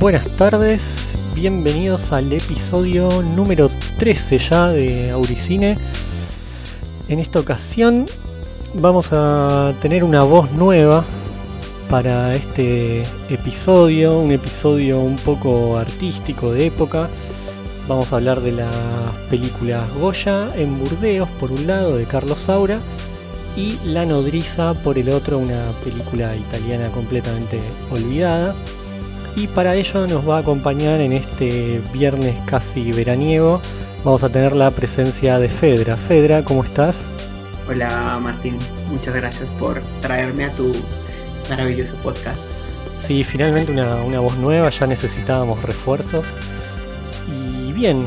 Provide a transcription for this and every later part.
Buenas tardes, bienvenidos al episodio número 13 ya de Auricine. En esta ocasión vamos a tener una voz nueva para este episodio, un episodio un poco artístico de época. Vamos a hablar de las películas Goya en Burdeos por un lado de Carlos Saura y La Nodriza por el otro, una película italiana completamente olvidada. Y para ello nos va a acompañar en este viernes casi veraniego, vamos a tener la presencia de Fedra. Fedra, ¿cómo estás? Hola Martín, muchas gracias por traerme a tu maravilloso podcast. Sí, finalmente una, una voz nueva, ya necesitábamos refuerzos. Y bien,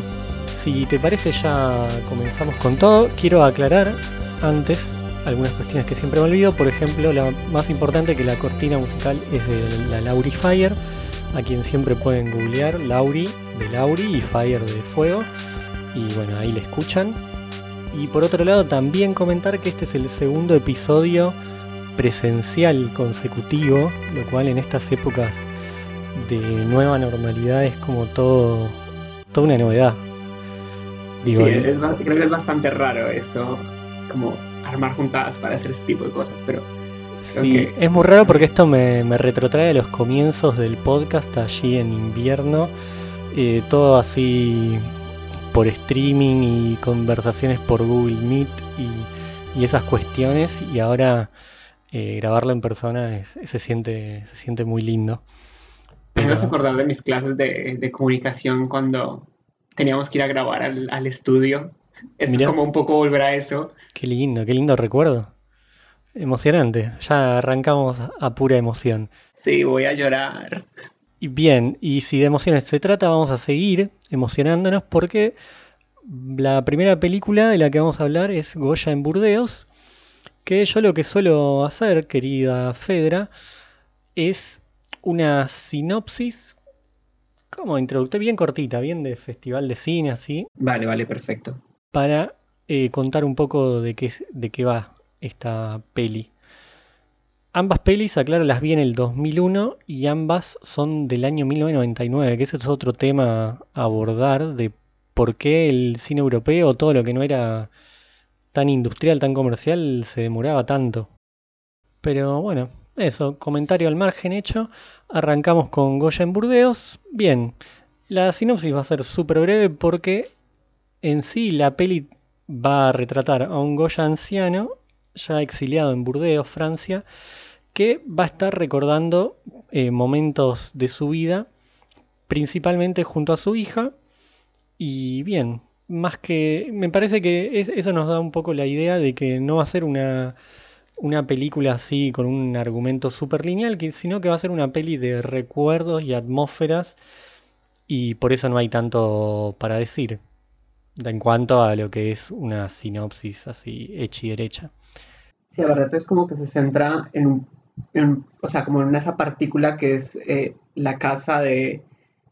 si te parece ya comenzamos con todo. Quiero aclarar antes algunas cuestiones que siempre me olvido. Por ejemplo, la más importante que la cortina musical es de la Lauri Fire, a quien siempre pueden googlear Lauri de Lauri y Fire de Fuego. Y bueno, ahí le escuchan. Y por otro lado, también comentar que este es el segundo episodio presencial consecutivo, lo cual en estas épocas de nueva normalidad es como todo, toda una novedad. Digo, sí, es, creo que es bastante raro eso, como armar juntadas para hacer ese tipo de cosas, pero... Sí, es muy raro porque esto me, me, retrotrae a los comienzos del podcast allí en invierno, eh, todo así por streaming y conversaciones por Google Meet y, y esas cuestiones y ahora eh, grabarlo en persona es, se, siente, se siente muy lindo. Pero... Me vas a acordar de mis clases de, de, comunicación cuando teníamos que ir a grabar al, al estudio. Esto es como un poco volver a eso. Qué lindo, qué lindo recuerdo. Emocionante, ya arrancamos a pura emoción. Sí, voy a llorar. Bien, y si de emociones se trata, vamos a seguir emocionándonos porque la primera película de la que vamos a hablar es Goya en Burdeos, que yo lo que suelo hacer, querida Fedra, es una sinopsis como introductoria, bien cortita, bien de festival de cine, así. Vale, vale, perfecto. Para eh, contar un poco de qué, de qué va esta peli. Ambas pelis, aclaro, las vi en el 2001 y ambas son del año 1999, que ese es otro tema a abordar de por qué el cine europeo, todo lo que no era tan industrial, tan comercial, se demoraba tanto. Pero bueno, eso, comentario al margen hecho. Arrancamos con Goya en Burdeos. Bien, la sinopsis va a ser súper breve porque en sí la peli va a retratar a un Goya anciano, ya exiliado en Burdeos, Francia, que va a estar recordando eh, momentos de su vida, principalmente junto a su hija. Y bien, más que. Me parece que es, eso nos da un poco la idea de que no va a ser una, una película así con un argumento súper lineal, sino que va a ser una peli de recuerdos y atmósferas. Y por eso no hay tanto para decir en cuanto a lo que es una sinopsis así hecha y derecha. Sí, la verdad es como que se centra en un o sea, como en esa partícula que es eh, la casa de,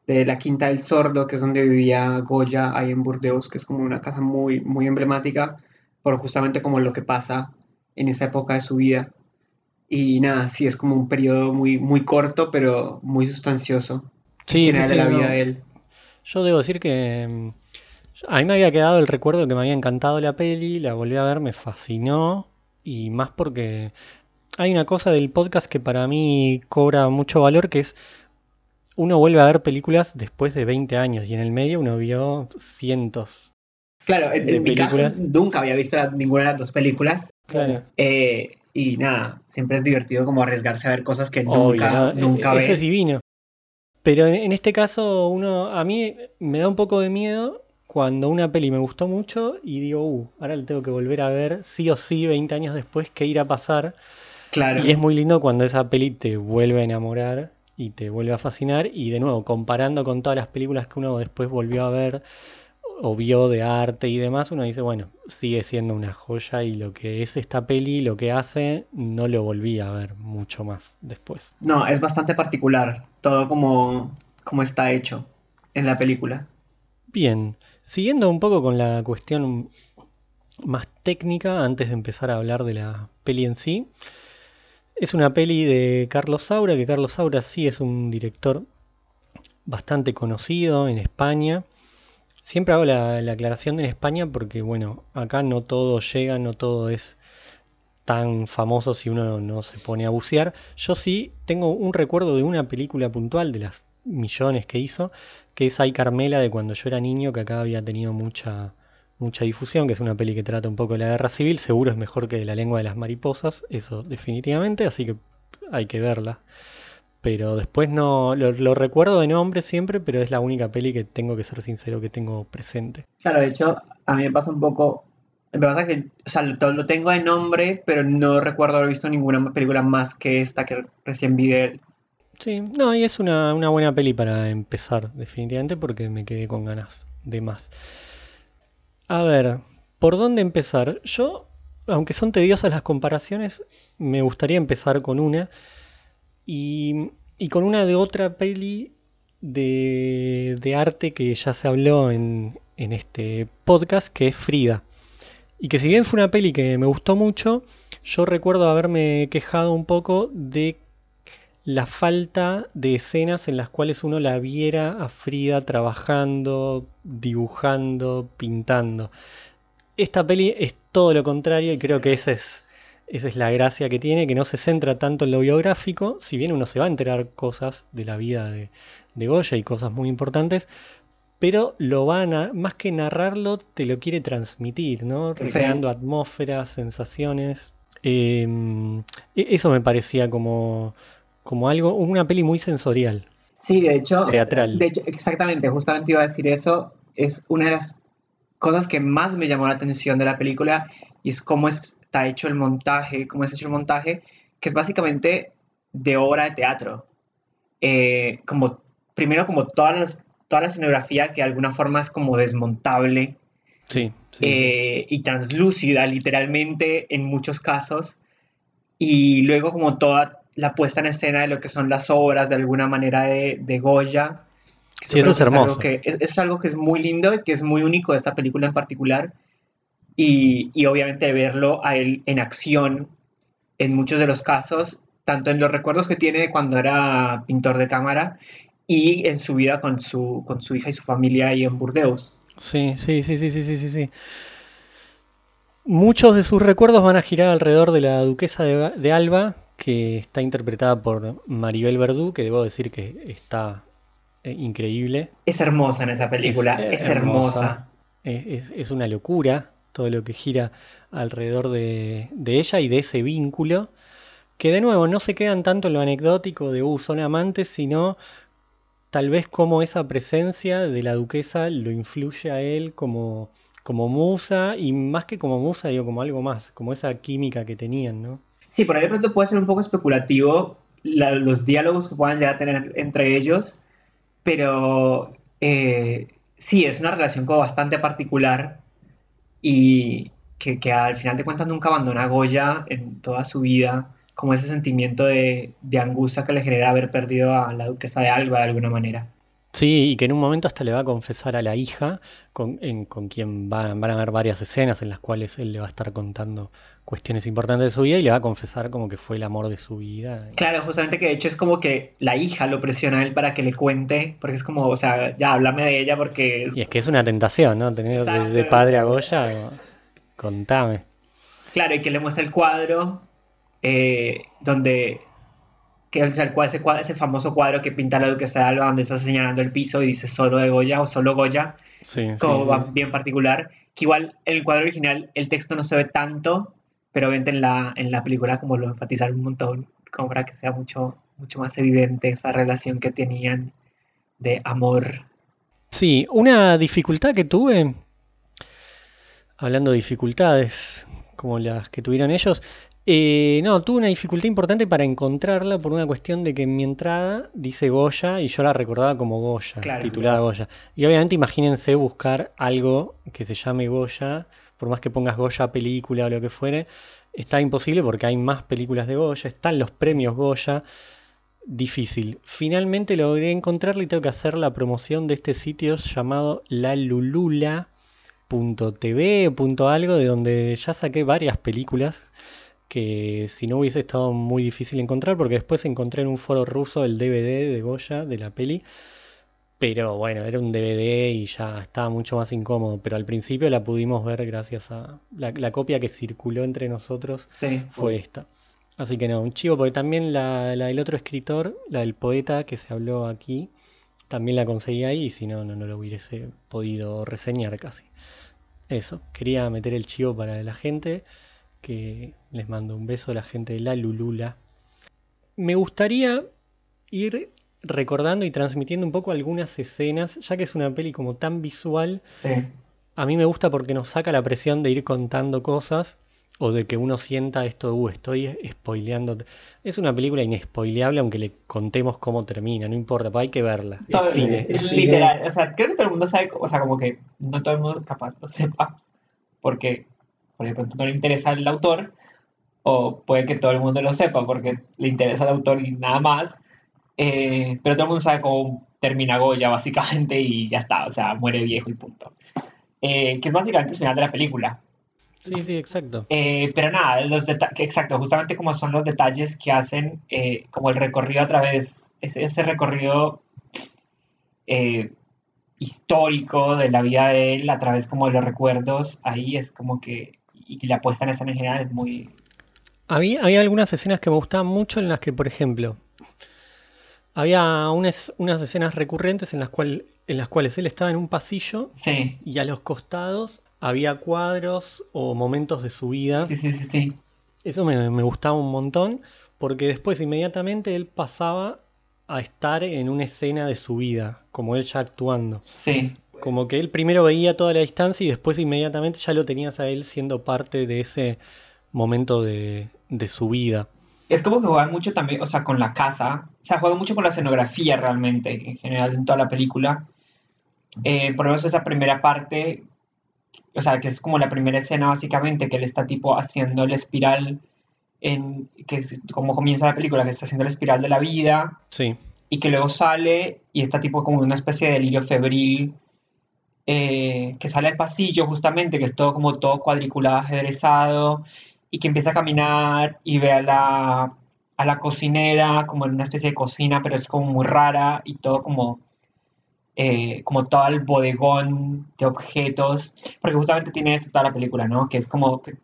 de, la Quinta del Sordo, que es donde vivía Goya ahí en Burdeos, que es como una casa muy, muy emblemática, por justamente como lo que pasa en esa época de su vida. Y nada, sí es como un periodo muy, muy corto, pero muy sustancioso. Sí, sí, sí, de la vida de él. Yo debo decir que mm, a mí me había quedado el recuerdo que me había encantado la peli, la volví a ver, me fascinó. Y más porque hay una cosa del podcast que para mí cobra mucho valor, que es uno vuelve a ver películas después de 20 años y en el medio uno vio cientos. Claro, en, en mi caso nunca había visto ninguna de las dos películas. Claro. Eh, y nada, siempre es divertido como arriesgarse a ver cosas que nunca, Obvio, nunca Eso ves. es divino. Pero en, en este caso uno, a mí me da un poco de miedo cuando una peli me gustó mucho y digo, uh, ahora la tengo que volver a ver sí o sí 20 años después, ¿qué irá a pasar? Claro. Y es muy lindo cuando esa peli te vuelve a enamorar y te vuelve a fascinar. Y de nuevo, comparando con todas las películas que uno después volvió a ver o vio de arte y demás, uno dice, bueno, sigue siendo una joya y lo que es esta peli, lo que hace, no lo volví a ver mucho más después. No, es bastante particular todo como, como está hecho en la película. Bien, siguiendo un poco con la cuestión más técnica, antes de empezar a hablar de la peli en sí, es una peli de Carlos Saura, que Carlos Saura sí es un director bastante conocido en España. Siempre hago la, la aclaración de en España porque, bueno, acá no todo llega, no todo es tan famoso si uno no se pone a bucear. Yo sí tengo un recuerdo de una película puntual de las millones que hizo, que es Ay Carmela de cuando yo era niño, que acá había tenido mucha, mucha difusión, que es una peli que trata un poco de la guerra civil, seguro es mejor que de La lengua de las mariposas, eso definitivamente, así que hay que verla. Pero después no, lo, lo recuerdo de nombre siempre, pero es la única peli que tengo que ser sincero que tengo presente. Claro, de hecho, a mí me pasa un poco. Me pasa que, o sea, lo, lo tengo de nombre, pero no recuerdo haber visto ninguna película más que esta que recién vi de. Sí, no, y es una, una buena peli para empezar, definitivamente, porque me quedé con ganas de más. A ver, ¿por dónde empezar? Yo, aunque son tediosas las comparaciones, me gustaría empezar con una y, y con una de otra peli de, de arte que ya se habló en, en este podcast, que es Frida. Y que si bien fue una peli que me gustó mucho, yo recuerdo haberme quejado un poco de la falta de escenas en las cuales uno la viera a Frida trabajando, dibujando, pintando. Esta peli es todo lo contrario y creo que esa es, esa es la gracia que tiene, que no se centra tanto en lo biográfico, si bien uno se va a enterar cosas de la vida de, de Goya y cosas muy importantes, pero lo van a, más que narrarlo, te lo quiere transmitir, ¿no? Sí. Recreando atmósferas, sensaciones. Eh, e- eso me parecía como, como algo, una peli muy sensorial, Sí, de hecho, teatral. de hecho, exactamente, justamente iba a decir eso. Es una de las cosas que más me llamó la atención de la película y es cómo está hecho el montaje, cómo es hecho el montaje, que es básicamente de obra de teatro. Eh, como, primero, como todas las- toda la escenografía que de alguna forma es como desmontable Sí, sí, sí. eh, y translúcida, literalmente, en muchos casos. Y luego como toda la puesta en escena de lo que son las obras, de alguna manera, de, de Goya. Sí, eso es algo hermoso. que, es, es algo que es muy lindo y que es muy único de esta película en particular. Y, y obviamente verlo a él en acción en muchos de los casos, tanto en los recuerdos que tiene de cuando era pintor de cámara y en su vida con su, con su hija y su familia ahí en Burdeos. Sí, sí, sí, sí, sí, sí, sí, sí. Muchos de sus recuerdos van a girar alrededor de la duquesa de, de Alba, que está interpretada por Maribel Verdú, que debo decir que está eh, increíble. Es hermosa en esa película, Es es, hermosa. hermosa. Es, una locura todo lo que gira alrededor de, de ella y de ese vínculo, que de nuevo no se quedan tanto en lo anecdótico de, uh, son amantes, sino tal vez como esa presencia de la duquesa lo influye a él como, como musa, y más que como musa, digo, como algo más, como esa química que tenían, ¿no? Sí, por ahí de pronto puede ser un poco especulativo la- los diálogos que puedan llegar a tener entre ellos, pero eh, sí, es una relación como bastante particular y que, que al final de cuentas nunca abandona a Goya en toda su vida, como ese sentimiento de, de angustia que le genera haber perdido a la duquesa de Alba de alguna manera. Sí, y que en un momento hasta le va a confesar a la hija, con, en- con quien va- van a haber varias escenas en las cuales él le va a estar contando cuestiones importantes de su vida y le va a confesar como que fue el amor de su vida. Claro, justamente que de hecho es como que la hija lo presiona a él para que le cuente, porque es como, o sea, ya háblame de ella porque es Y es que es una tentación, ¿no? Tener de, padre a Goya, contame. Claro, y que le muestra el cuadro eh, donde, que, sea, el cuadro- ese, cuadro- ese famoso cuadro que pinta la duquesa de Alba donde está señalando el piso y dice solo de Goya o solo Goya, Sí, es sí, como sí. bien particular, que igual en el cuadro original el texto no se ve tanto, pero obviamente en la, en la película como lo enfatizaron un montón, como para que sea mucho, mucho más evidente esa relación que tenían de amor. Sí, una dificultad que tuve, hablando de dificultades como las que tuvieron ellos, eh, no, tuve una dificultad importante para encontrarla por una cuestión de que en mi entrada dice Goya y yo la recordaba como Goya, Claro. titulada Goya. Y obviamente imagínense buscar algo que se llame Goya, por más que pongas Goya película o lo que fuere, está imposible porque hay más películas de Goya, están los premios Goya. Difícil. Finalmente logré encontrarla y tengo que hacer la promoción de este sitio llamado lalulula.tv o punto algo, de donde ya saqué varias películas que si no hubiese estado muy difícil encontrar, porque después encontré en un foro ruso el DVD de Goya de la peli, Pero bueno, era un DVD y ya estaba mucho más incómodo. Pero al principio la pudimos ver gracias a la, la copia que circuló entre nosotros Sí. fue esta. Así que no, un chivo, porque también la, la del otro escritor, la del poeta que se habló aquí, también la conseguí ahí y si no, no, no lo hubiese podido reseñar casi. Eso, quería meter el chivo para la gente, que les mando un beso a la gente de la Lulula. Me gustaría ir recordando y transmitiendo un poco algunas escenas, ya que es una peli como tan visual, Sí. a mí me gusta porque nos saca la presión de ir contando cosas o de que uno sienta esto, uh, estoy spoileando. Es una película inespoileable aunque le contemos cómo termina, no importa, hay que verla. Es Todo- cine, es cine. literal, o sea, creo que todo el mundo sabe, o sea, como que no todo el mundo capaz lo sepa, porque por de pronto no le interesa el autor, o puede que todo el mundo lo sepa porque le interesa el autor y nada más, eh, pero todo el mundo sabe cómo termina Goya básicamente y ya está, o sea, muere viejo y punto. Eh, que es básicamente el final de la película. Sí, sí, exacto. Eh, pero nada, los exacto, justamente como son los detalles que hacen eh, como el recorrido a través, ese, ese recorrido eh, histórico de la vida de él a través como de los recuerdos, ahí es como que, y la puesta en escena en general es muy... Había, había algunas escenas que me gustaban mucho en las que, por ejemplo, había unas, unas escenas recurrentes en las, cual, en las cuales él estaba en un pasillo Sí, y a los costados había cuadros o momentos de su vida. sí, sí, sí, sí. Eso me, me gustaba un montón porque después inmediatamente él pasaba a estar en una escena de su vida, como él ya actuando. sí. Como que él primero veía toda la distancia y después inmediatamente ya lo tenías a él siendo parte de ese momento de, de su vida. Es como que juegan mucho también, o sea, con la casa, o sea, juegan mucho con la escenografía realmente, en general en toda la película. Eh, por lo menos esa primera parte, o sea, que es como la primera escena básicamente, que él está tipo haciendo el espiral, en, que es como comienza la película, que está haciendo el espiral de la vida, Sí, y que luego sale y está tipo como una especie de delirio febril, eh, que sale al pasillo justamente, que es todo como todo cuadriculado, ajedrezado, y que empieza a caminar y ve a la, a la cocinera como en una especie de cocina, pero es como muy rara y todo como, eh, como todo el bodegón de objetos, porque justamente tiene eso toda la película, ¿no? Que es como que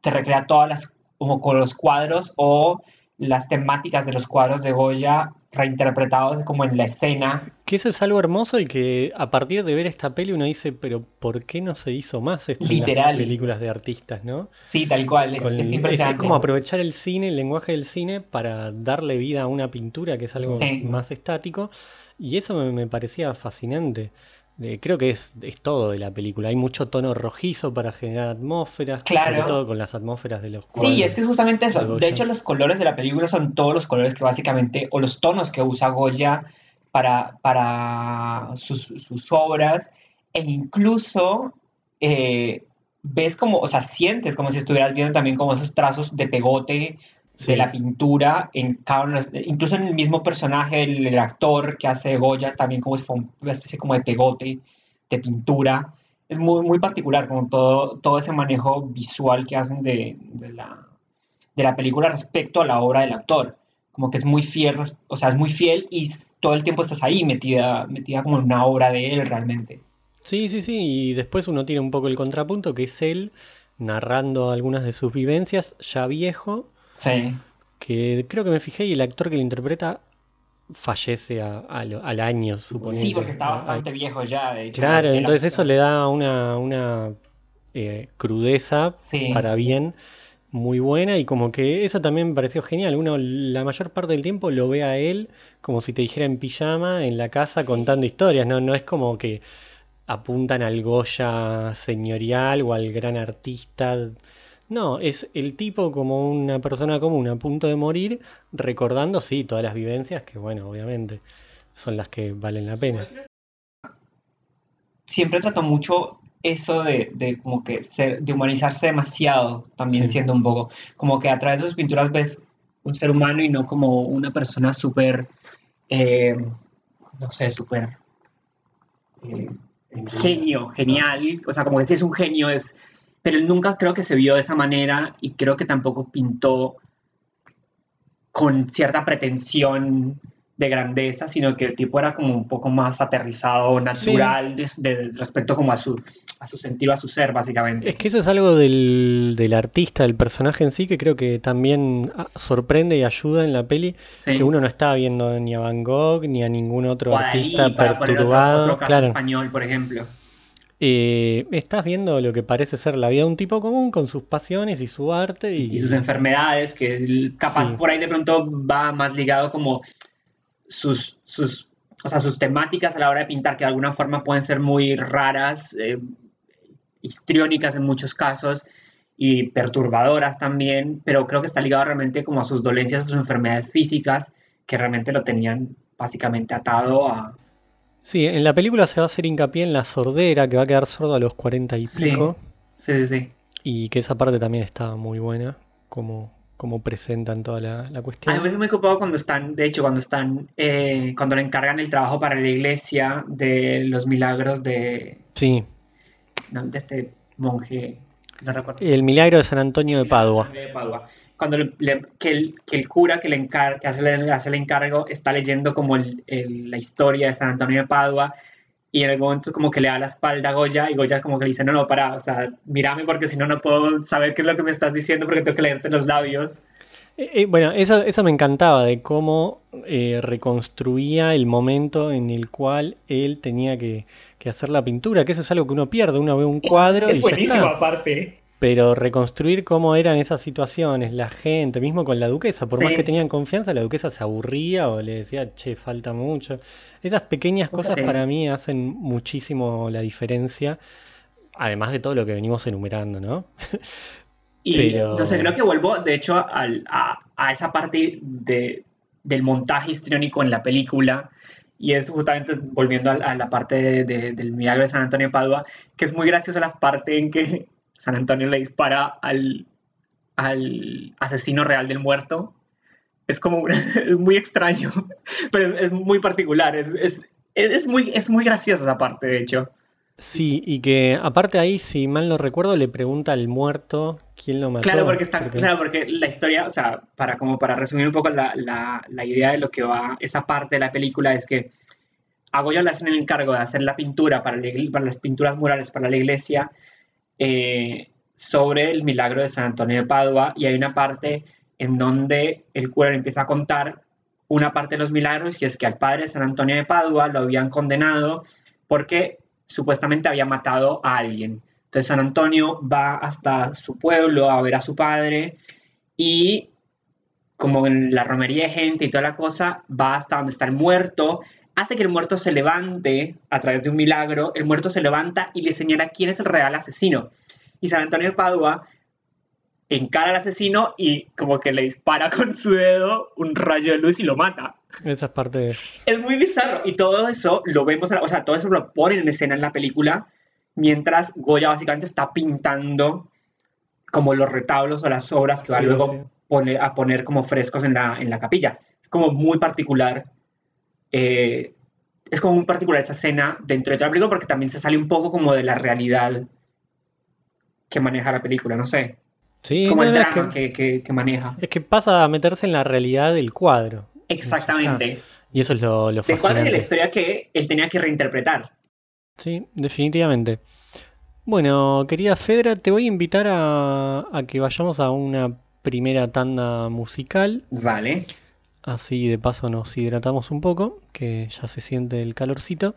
te recrea todas las, como con los cuadros o las temáticas de los cuadros de Goya reinterpretados como en la escena. que eso es algo hermoso y que a partir de ver esta peli uno dice, pero ¿por qué no se hizo más esto en las Literal. películas de artistas, ¿no? Sí, tal cual, es, Con- es es- impresionante. es como aprovechar el cine, el lenguaje del cine, para darle vida a una pintura que es algo Sí. más estático. Y eso me, me parecía fascinante. Creo que es, es todo de la película. Hay mucho tono rojizo para generar atmósferas, Claro. sobre todo con las atmósferas de los Sí, cuadros. es que es justamente de eso. Goya. De hecho, los colores de la película son todos los colores que básicamente, o los tonos que usa Goya para, para sus, sus obras, e incluso eh, ves como, o sea, sientes como si estuvieras viendo también como esos trazos de pegote Sí. de la pintura, en cada incluso en el mismo personaje, el, el actor que hace Goya, también como si fuera una especie como de pegote de pintura. Es muy, muy particular como todo, todo ese manejo visual que hacen de, de la, de la película respecto a la obra del actor. Como que es muy fiel, o sea, es muy fiel y todo el tiempo estás ahí metida, metida como en una obra de él realmente. Sí, sí, sí, y después uno tiene un poco el contrapunto, que es él narrando algunas de sus vivencias, ya viejo, Sí, que creo que me fijé y el actor que lo interpreta fallece a- al año, suponete. sí, porque está bastante viejo ya, de hecho. Claro, entonces eso le da una, una eh, crudeza Sí. para bien muy buena y como que eso también me pareció genial. Uno la mayor parte del tiempo lo ve a él como si te dijera en pijama en la casa contando historias, ¿no? No es como que apuntan al Goya señorial o al gran artista. No, es el tipo como una persona común a punto de morir, recordando, sí, todas las vivencias que, bueno, obviamente son las que valen la pena. siempre trató mucho eso de, de como que ser, de humanizarse demasiado, también Sí. siendo un poco, como que a través de sus pinturas ves un ser humano y no como una persona súper, eh, no sé, súper eh, genio, genial, o sea, como que sí es un genio, es, pero él nunca creo que se vio de esa manera y creo que tampoco pintó con cierta pretensión de grandeza, sino que el tipo era como un poco más aterrizado, natural, de, de- respecto como a su, a su sentido, a su ser, básicamente. Es que eso es algo del, del artista, del personaje en sí, que creo que también ah, sorprende y ayuda en la peli, Sí. que uno no está viendo ni a Van Gogh ni a ningún otro artista otro, perturbado. otro caso Claro. español, por ejemplo. Eh, estás viendo lo que parece ser la vida de un tipo común con sus pasiones y su arte y, y sus enfermedades, que capaz Sí. por ahí de pronto va más ligado como sus, sus, o sea, sus temáticas a la hora de pintar, que de alguna forma pueden ser muy raras, eh, histriónicas en muchos casos y perturbadoras también, pero creo que está ligado realmente como a sus dolencias, a sus enfermedades físicas, que realmente lo tenían básicamente atado a... Sí, en la película se va a hacer hincapié en la sordera, que va a quedar sordo a los cuarenta y Sí. pico, Sí, sí, sí. y que esa parte también está muy buena, como, como presentan toda la, la A cuestión. mí me parece muy ocupado cuando están, de hecho, cuando están, eh, cuando le encargan el trabajo para la iglesia de los milagros de, Sí, no, de este monje, no recuerdo. el milagro de San Antonio de Padua. De Padua. Cuando le- le- que, el, que el cura que, le encar- que hace, el- hace el encargo está leyendo como el- el- la historia de San Antonio de Padua y en el momento como que le da la espalda a Goya y Goya como que le dice, no, no, para, o sea, mírame porque si no, no puedo saber qué es lo que me estás diciendo porque tengo que leerte los labios. Eh, eh, bueno, eso, eso me encantaba de cómo eh, reconstruía el momento en el cual él tenía que, que hacer la pintura, que eso es algo que uno pierde, uno ve un cuadro Es y ya buenísimo está. aparte. Pero reconstruir cómo eran esas situaciones, la gente, mismo con la duquesa, por más que tenían confianza, la duquesa se aburría o le decía, che, falta mucho. Esas pequeñas cosas Sí. para mí hacen muchísimo la diferencia, además de todo lo que venimos enumerando, ¿no? Y Pero- no sé, creo que vuelvo, de hecho, a, a esa parte de, del montaje histriónico en la película. Y es justamente volviendo a, a la parte de- de- del milagro de San Antonio de Padua, que es muy graciosa la parte en que San Antonio le dispara al, al asesino real del muerto. Es como es muy extraño, pero es, es muy particular. Es, es, es, muy, es muy graciosa esa parte, de hecho. Sí, y que aparte ahí, si mal no recuerdo, le pregunta al muerto quién lo mató. Claro, porque está, porque- claro, porque la historia, o sea, para como para resumir un poco la, la- la idea de lo que va esa parte de la película es que a Goya le hacen el encargo de hacer la pintura para, la para las pinturas murales para la iglesia eh, sobre el milagro de San Antonio de Padua y hay una parte en donde el cura le empieza a contar una parte de los milagros y es que al padre de San Antonio de Padua lo habían condenado porque supuestamente había matado a alguien. Entonces San Antonio va hasta su pueblo a ver a su padre y como en la romería de gente y toda la cosa, va hasta donde está el muerto, hace que el muerto se levante a través de un milagro, el muerto se levanta y le señala quién es el real asesino. Y San Antonio de Padua encara al asesino y como que le dispara con su dedo un rayo de luz y lo mata. Esa es parte. Es muy bizarro y todo eso lo vemos, o sea, todo eso lo ponen en escena en la película mientras Goya básicamente está pintando como los retablos o las obras que va Sí, luego sí. a poner como frescos en la, en la capilla. Es como muy particular, eh, es como muy particular esa escena dentro de toda la película porque también se sale un poco como de la realidad que maneja la película, no sé, Sí, como no, el es drama que, que, que- que maneja. es que pasa a meterse en la realidad del cuadro. Exactamente. Y eso es lo, lo Del cuadro y de la fascinante. historia que él tenía que reinterpretar. Sí, definitivamente. Bueno, querida Fedra, te voy a invitar a, a que vayamos a una primera tanda musical. Vale. Así de paso nos hidratamos un poco, que ya se siente el calorcito.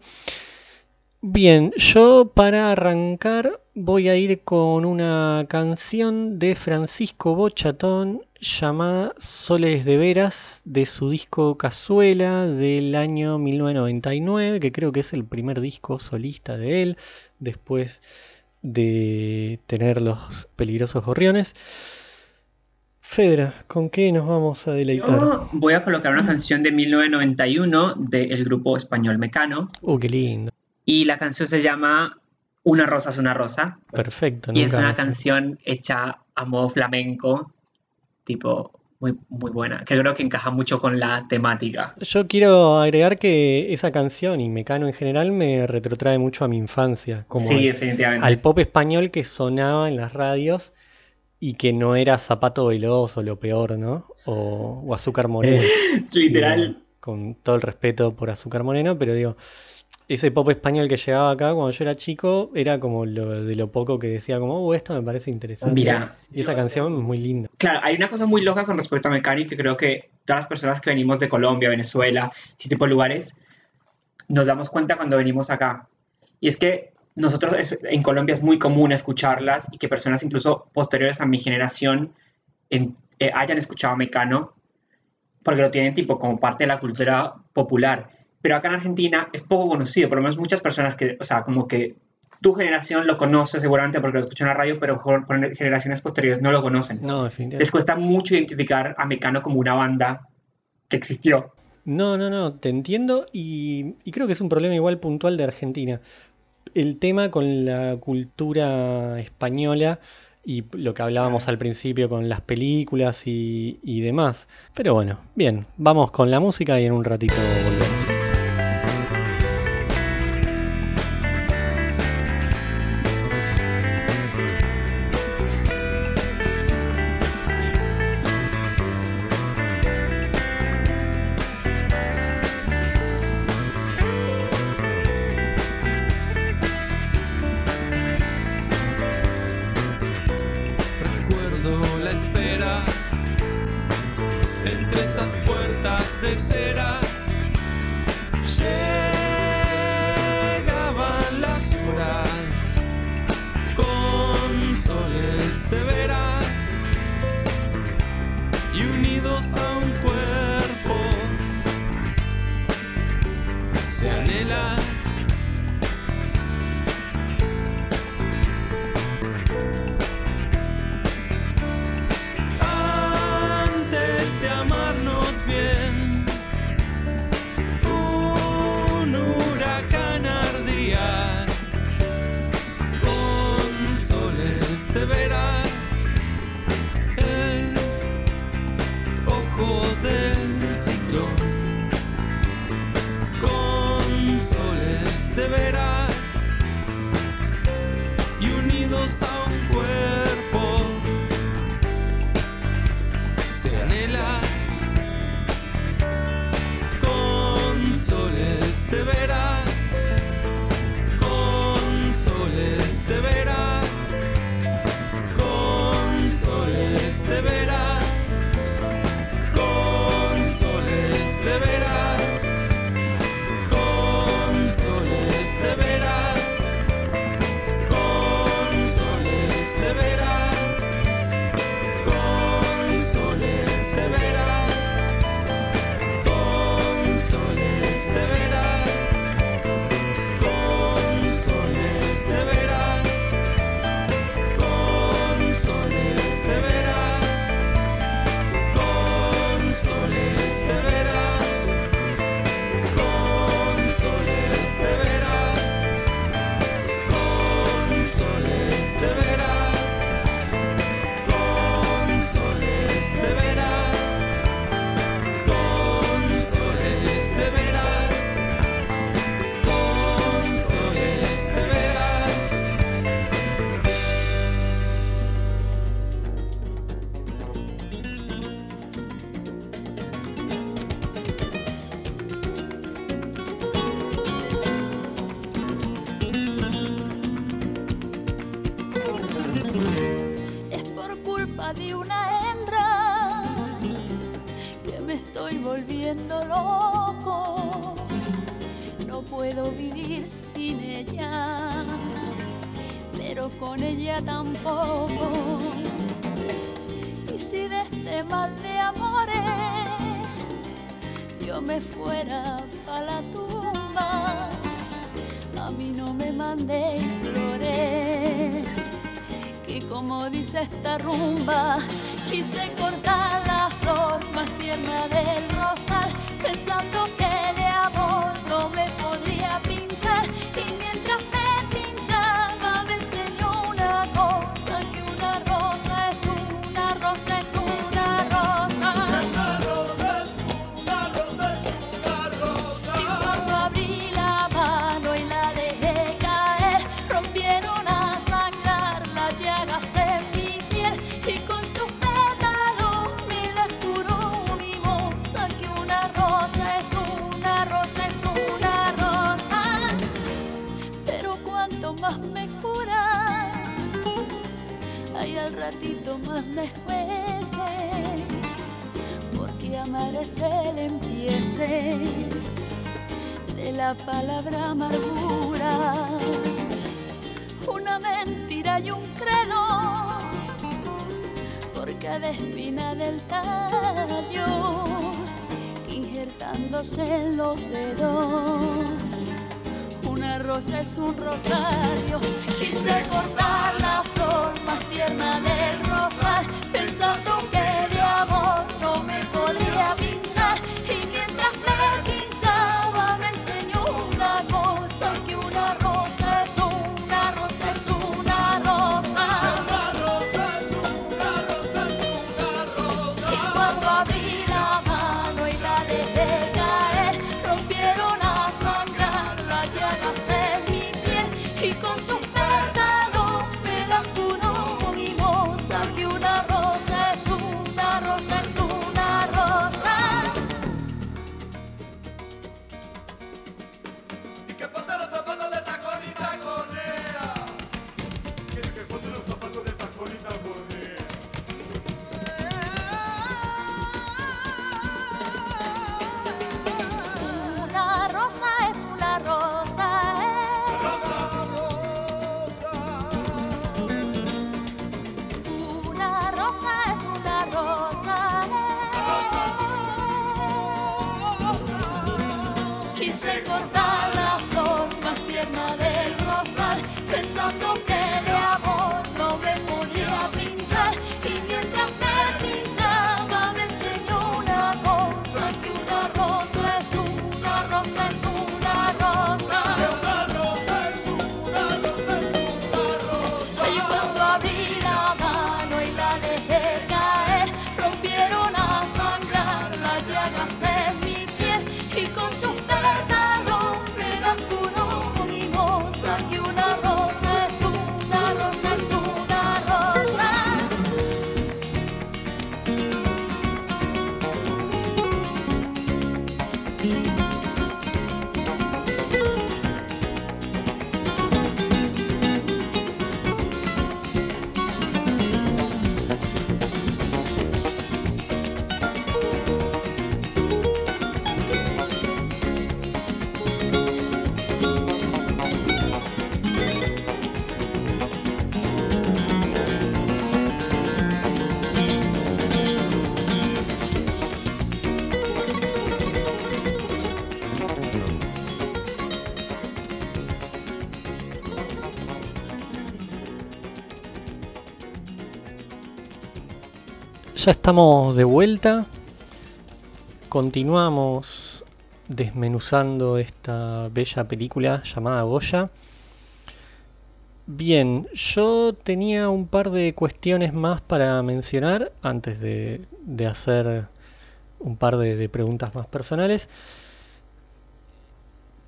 Bien, yo para arrancar voy a ir con una canción de Francisco Bochatón llamada Soles de Veras de su disco Cazuela del año 1999, que creo que es el primer disco solista de él, después de tener los peligrosos gorriones. Fedra, ¿con qué nos vamos a deleitar? Yo voy a colocar una canción de 1991 del grupo español Mecano Uh, qué lindo. y la canción se llama Una rosa es una rosa Perfecto, y es una más. canción hecha a modo flamenco, tipo muy, muy buena, que creo que encaja mucho con la temática. Yo quiero agregar que esa canción y Mecano en general me retrotrae mucho a mi infancia, como sí, al, definitivamente. al pop español que sonaba en las radios y que no era Zapato Veloz o lo peor, ¿no? O, o Azúcar Moreno. Literal. Digo, con todo el respeto por Azúcar Moreno, pero digo, ese pop español que llegaba acá cuando yo era chico era como lo, de lo poco que decía como, oh, esto me parece interesante. Mira, y esa canción es muy linda. Claro, hay una cosa muy loca con respecto a Mecano y que creo que todas las personas que venimos de Colombia, Venezuela, ese tipo de lugares, nos damos cuenta cuando venimos acá. Y es que nosotros en Colombia es muy común escucharlas y que personas incluso posteriores a mi generación eh, hayan escuchado Mecano porque lo tienen tipo como parte de la cultura popular pero acá en Argentina es poco conocido, por lo menos muchas personas que, o sea, como que tu generación lo conoce seguramente porque lo escuchan en la radio, pero generaciones posteriores no lo conocen. No, definitivamente. Les cuesta mucho identificar a Mecano como una banda que existió. No, no, no, te entiendo y, y creo que es un problema igual puntual de Argentina. El tema con la cultura española y lo que hablábamos al principio con las películas y, y demás. Pero bueno, bien, vamos con la música y en un ratito volvemos. Ojo florece, porque amar es el empiece de la palabra amargura, una mentira y un credo, porque de espina del tallo, injertándose en los dedos una rosa es un rosario. Quise cortar la flor más tierna del Ya estamos de vuelta. Continuamos desmenuzando esta bella película llamada Goya. Bien, yo tenía un par de cuestiones más para mencionar antes de, hacer un par de, de preguntas más personales.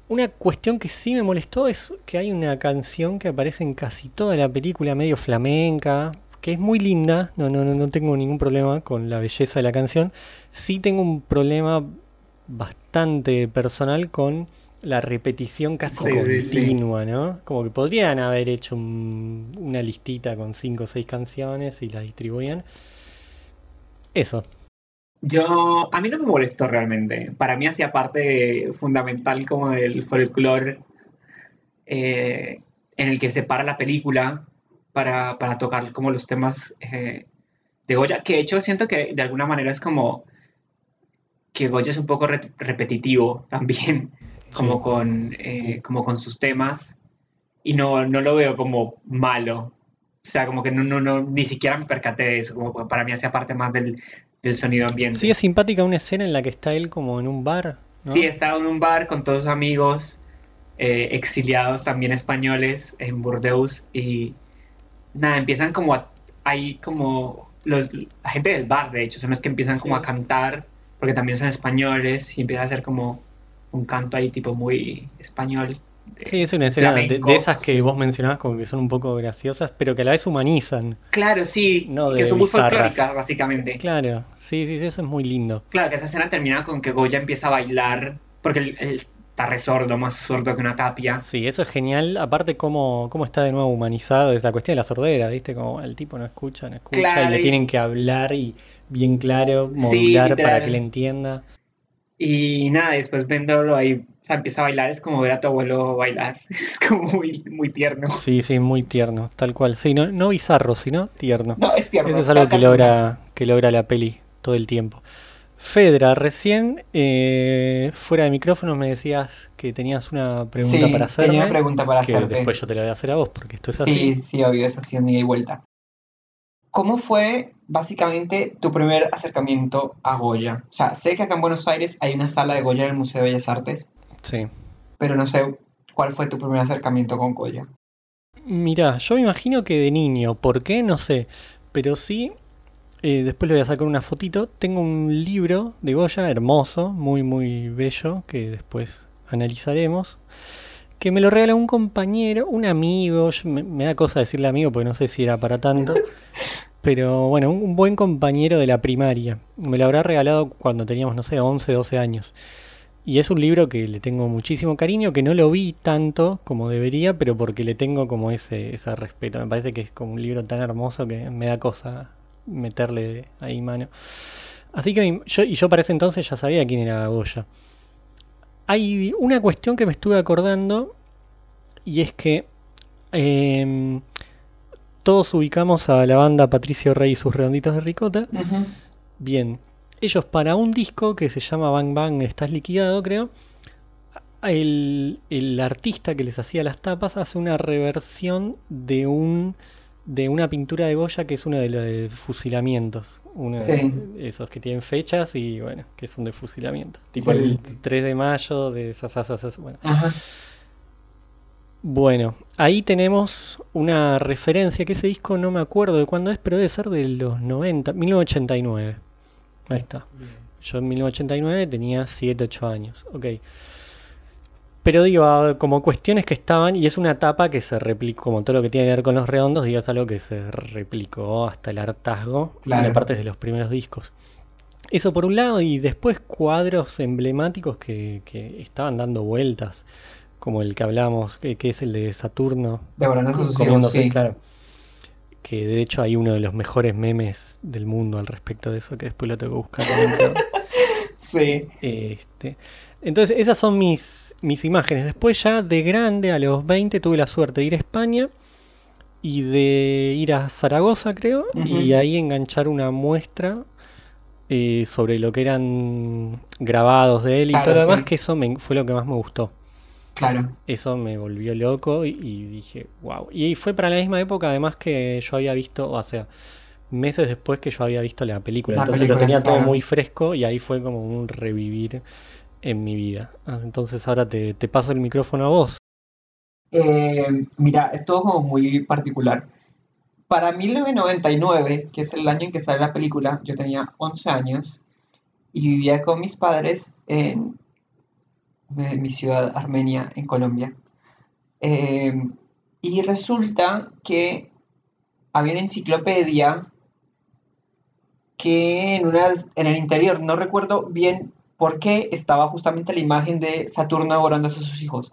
Una cuestión que sí me molestó es que hay una canción que aparece en casi toda la película, medio flamenca, que es muy linda, no, no, no, no tengo ningún problema con la belleza de la canción. Sí tengo un problema bastante personal con la repetición casi Sí, sí, sí. continua, ¿no? Como que podrían haber hecho un- una listita con cinco o seis canciones y la distribuían. Eso. Yo, a mí no me molestó realmente. Para mí hacía parte fundamental como del folclore eh, en el que se para la película para, para tocar como los temas eh, de Goya, que de hecho siento que de alguna manera es como que Goya es un poco re- repetitivo también, como, Sí. con, eh, como con sus temas, y no, no lo veo como malo. O sea, como que no, no, no, ni siquiera me percaté de eso, como para mí hacía parte más del, del sonido ambiente. Sí, es simpática una escena en la que está él como en un bar, ¿no? Sí, estaba en un bar con todos sus amigos, eh, exiliados también españoles en Burdeos y nada, empiezan como a, hay como los, la gente del bar, de hecho, son los que empiezan como a cantar, porque también son españoles y empieza a hacer como un canto ahí tipo muy español. de Sí, es una escena de, de esas que vos mencionabas como que son un poco graciosas, pero que a la vez humanizan. Claro, sí, No que son muy folclóricas, básicamente. Claro, sí, sí, sí, eso es muy lindo. Claro, que esa escena termina con que Goya empieza a bailar, porque el- el- está re sordo, más sordo que una tapia. Sí, eso es genial. Aparte, cómo, cómo está de nuevo humanizado es la cuestión de la sordera, ¿viste? Como el tipo no escucha, no escucha Claro, y le y- tienen que hablar y bien claro, Sí, modular para que le entienda. Y nada, después viéndolo ahí, o sea, empieza a bailar, es como ver a tu abuelo bailar. Es como muy, muy tierno. Sí, sí, muy tierno, tal cual. Sí, no, no bizarro, sino tierno. No, es tierno. Eso es algo que logra, que logra la peli todo el tiempo. Fedra, recién eh, fuera de micrófono me decías que tenías una pregunta Sí, para hacerme, tenía una pregunta para que hacerte. después yo te la voy a hacer a vos, porque esto es así. Sí, sí, obvio, es así, un ida y vuelta. ¿Cómo fue básicamente tu primer acercamiento a Goya? O sea, sé que acá en Buenos Aires hay una sala de Goya en el Museo de Bellas Artes, Sí. pero no sé cuál fue tu primer acercamiento con Goya. Mirá, yo me imagino que de niño, ¿por qué? No sé, pero sí, eh, después le voy a sacar una fotito. Tengo un libro de Goya hermoso, muy, muy bello, que después analizaremos, que me lo regaló un compañero, un amigo, yo- me, me da cosa decirle amigo porque no sé si era para tanto, pero bueno, un, un buen compañero de la primaria. Me lo habrá regalado cuando teníamos, no sé, 11, 12 años. Y es un libro que le tengo muchísimo cariño, que no lo vi tanto como debería, pero porque le tengo como ese, ese respeto. Me parece que es como un libro tan hermoso que me da cosa meterle ahí mano. Así que yo, y yo para ese entonces ya sabía quién era Goya. Hay una cuestión que me estuve acordando, y es que em, todos ubicamos a la banda Patricio Rey y sus redonditos de ricota. Bien, ellos para un disco que se llama Bang Bang Estás Liquidado, creo, el, el artista que les hacía las tapas hace una reversión de un de una pintura de Goya que es uno de los de fusilamientos, uno de Sí. esos que tienen fechas y bueno, que son de fusilamiento, tipo Sí, el sí, sí. 3 de mayo de esas, esas, esas, bueno. Ajá. Bueno, ahí tenemos una referencia, que ese disco no me acuerdo de cuándo es, pero debe ser de los 90, 1989. Ahí está. Yo en 1989 tenía 7, 8 años. Ok. Pero digo, como cuestiones que estaban, y es una tapa que se replicó, como todo lo que tiene que ver con los redondos, digo, es algo que se replicó hasta el hartazgo, Claro. tiene partes de los primeros discos. Eso por un lado, y después cuadros emblemáticos que, que estaban dando vueltas, como el que hablamos, que, que es el de Saturno, hijos, comiéndose, sí. claro. Que de hecho hay uno de los mejores memes del mundo al respecto de eso, que después lo tengo que buscar. Sí. este, entonces, esas son mis, mis imágenes. Después ya de grande, a los 20, tuve la suerte de ir a España y de ir a Zaragoza, creo, y ahí enganchar una muestra eh, sobre lo que eran grabados de él y Claro, todo lo demás, que eso me- fue lo que más me gustó. Claro. Eso me volvió loco y, y dije, wow. Y fue para la misma época, además, que yo había visto, o sea, meses después que yo había visto la película. La Entonces lo tenía todo muy fresco y ahí fue como un revivir en mi vida. Ah, Entonces ahora te, paso el micrófono a vos. Eh, mira, es todo como muy particular. Para 1999, que es el año en que sale la película, yo tenía 11 años y vivía con mis padres en mi ciudad Armenia, en Colombia. Eh, y resulta que había una enciclopedia que en, unas, en el interior, no recuerdo bien por qué, estaba justamente la imagen de Saturno devorándose a sus hijos.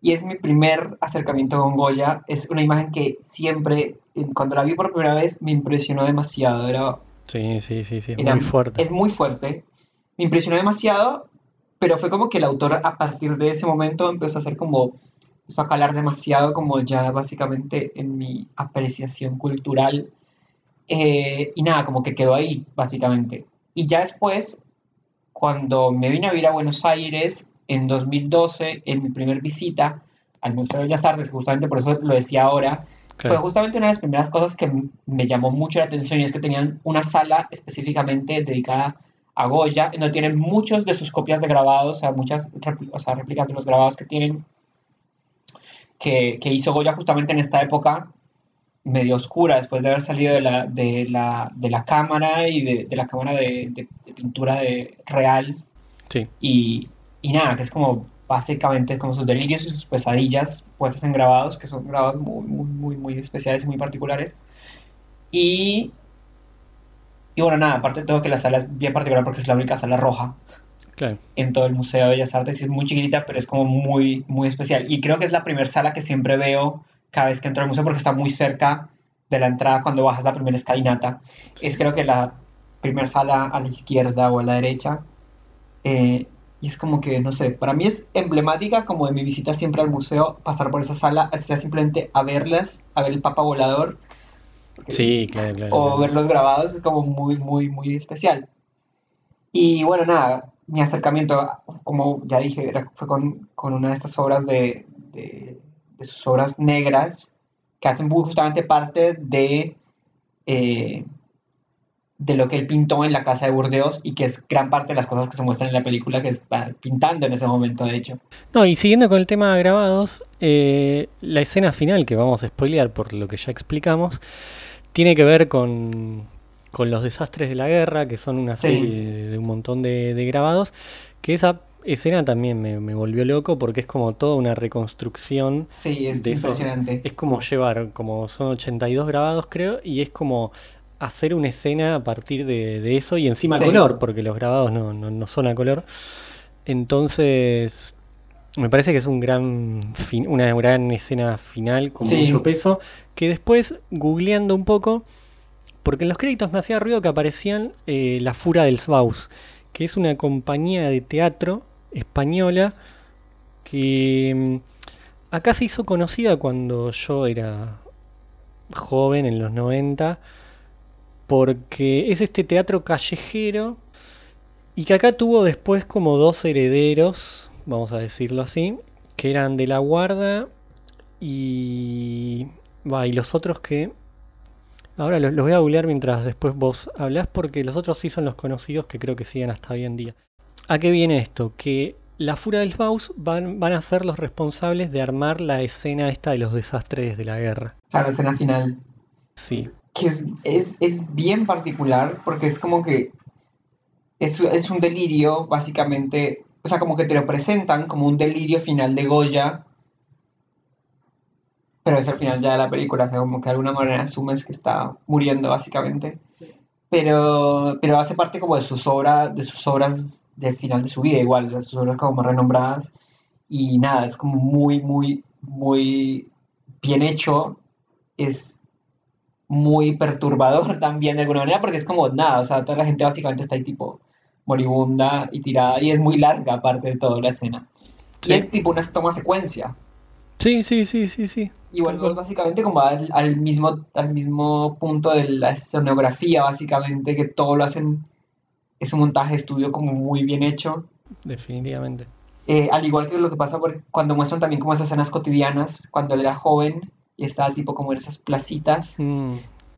Y es mi primer acercamiento con Goya. Es una imagen que siempre, eh, cuando la vi por primera vez, me impresionó demasiado. Era, Sí, sí, sí, sí, es era- muy fuerte. Es muy fuerte. Me impresionó demasiado, pero fue como que el autor a partir de ese momento empezó a hacer como, empezó a calar demasiado como ya básicamente en mi apreciación cultural. Eh, y nada, como que quedó ahí, básicamente. Y ya después, cuando me vine a vivir a Buenos Aires en 2012, en mi primer visita al Museo de Bellas Artes, justamente por eso lo decía ahora, fue justamente una de las primeras cosas que me llamó mucho la atención y es que tenían una sala específicamente dedicada a Goya, en donde tienen muchos de sus copias de grabados, o sea, muchas o sea, réplicas de los grabados que tienen, que, que hizo Goya justamente en esta época medio oscura, después de haber salido de la, de la, de la cámara y de, de la cámara de, pintura de real Sí, y, y nada, que es como básicamente como sus delirios y sus pesadillas puestas en grabados, que son grabados muy, muy, muy, muy especiales y muy particulares. Y, y bueno, nada, aparte de todo que la sala es bien particular porque es la única sala roja. Claro. en todo el Museo de Bellas Artes. y Es muy chiquitita, pero es como muy, muy especial. Y creo que es la primera sala que siempre veo cada vez que entro al museo porque está muy cerca de la entrada cuando bajas la primera escalinata. Es creo que la primera sala a la izquierda o a la derecha. Eh, y es como que, no sé, para mí es emblemática como de mi visita siempre al museo, pasar por esa sala, así sea simplemente a verlas, a ver el Papa Volador. Sí, claro, claro. o claro. verlos grabados es como muy, muy, muy especial. Y bueno, nada, mi acercamiento, como ya dije, era- fue con, con una de estas obras de, de, de sus obras negras, que hacen justamente parte de, eh, de lo que él pintó en la casa de Burdeos y que es gran parte de las cosas que se muestran en la película que está pintando en ese momento, de hecho. No, y siguiendo con el tema de grabados, eh, la escena final que vamos a spoilear por lo que ya explicamos, tiene que ver con, con los desastres de la guerra, que son una Sí. serie de, de un montón de, de grabados, que esa escena también me, me volvió loco porque es como toda una reconstrucción, Sí, es De impresionante. es como llevar, como son 82 grabados creo, y es como hacer una escena a partir de, de eso y encima a color, porque los grabados no, no, no son a color. Entonces, me parece que es un gran fin- una gran escena final con Sí. mucho peso, que después, googleando un poco, porque en los créditos me hacía ruido que aparecían eh, La Fura del Sbaus, que es una compañía de teatro española que mm, acá se hizo conocida cuando yo era joven, en los 90, porque es este teatro callejero y que acá tuvo después como dos herederos, vamos a decirlo así, que eran de la Guarda y, va, y los otros que... Ahora los, los voy a googlear mientras después vos hablás porque los otros sí son los conocidos que creo que siguen hasta hoy en día. ¿A qué viene esto? Que la Fura del Faust van, van a ser los responsables de armar la escena esta de los desastres de la guerra. Claro, la escena final. Sí, que es, es, es bien particular porque es como que es, es un delirio, básicamente, o sea, como que te lo presentan como un delirio final de Goya, pero es el final ya de la película, o sea, como que de alguna manera asumes que está muriendo, básicamente. Pero, pero hace parte como de sus obras, de sus obras del final de su vida, igual, sus obras como más renombradas. Y nada, es como muy, muy, muy bien hecho. Es muy perturbador también de alguna manera, porque es como nada, o sea, toda la gente básicamente está ahí tipo moribunda y tirada, y es muy larga aparte de toda la escena. Sí. Y es tipo una toma secuencia. sí, sí, sí, sí, sí. Y cual. básicamente como al, al mismo, al mismo punto de la escenografía, básicamente, que todo lo hacen, es un montaje de estudio como muy bien hecho. Definitivamente. Eh, al igual que lo que pasa por- cuando muestran también como esas escenas cotidianas, cuando él era joven y estaba tipo como en esas placitas, Mm,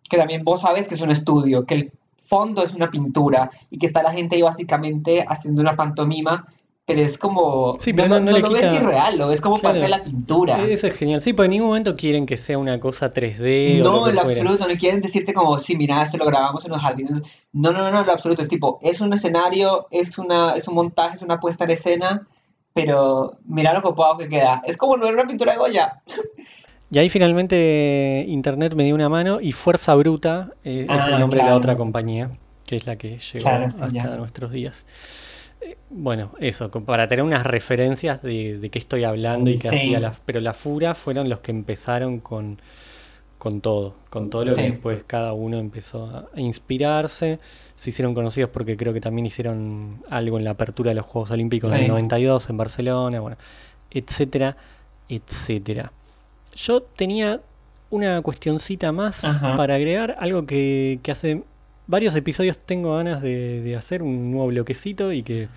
que también vos sabes que es un estudio, que el fondo es una pintura y que está la gente ahí básicamente haciendo una pantomima, pero es como, Sí, pero no- no lo le ves quita- irreal, lo ves como Claro. parte de la pintura. Eso es genial. Sí, porque en ningún momento quieren que sea una cosa 3D o No, lo en lo absoluto, no quieren decirte como, sí, mira, esto lo grabamos en los jardines. No, no, no, no, en lo absoluto, es tipo, es un escenario, es una, es un montaje, es una puesta en escena, pero mira lo copado que queda. Es como no era una pintura de Goya. Y ahí finalmente Internet me dio una mano y Fuerza Bruta eh, es Ah, el nombre de la otra compañía, que es la que llegó Claro, hasta ya. nuestros días. Bueno, eso, para tener unas referencias de, de qué estoy hablando y qué Sí. hacía la... Pero la Fura fueron los que empezaron con, con todo, con todo lo que Sí. después cada uno empezó a, a inspirarse. Se hicieron conocidos porque creo que también hicieron algo en la apertura de los Juegos Olímpicos Sí. del 92 en Barcelona, bueno, etcétera, etcétera. Yo tenía una cuestioncita más Ajá. para agregar, algo que, que hace varios episodios tengo ganas de, de hacer, un nuevo bloquecito y que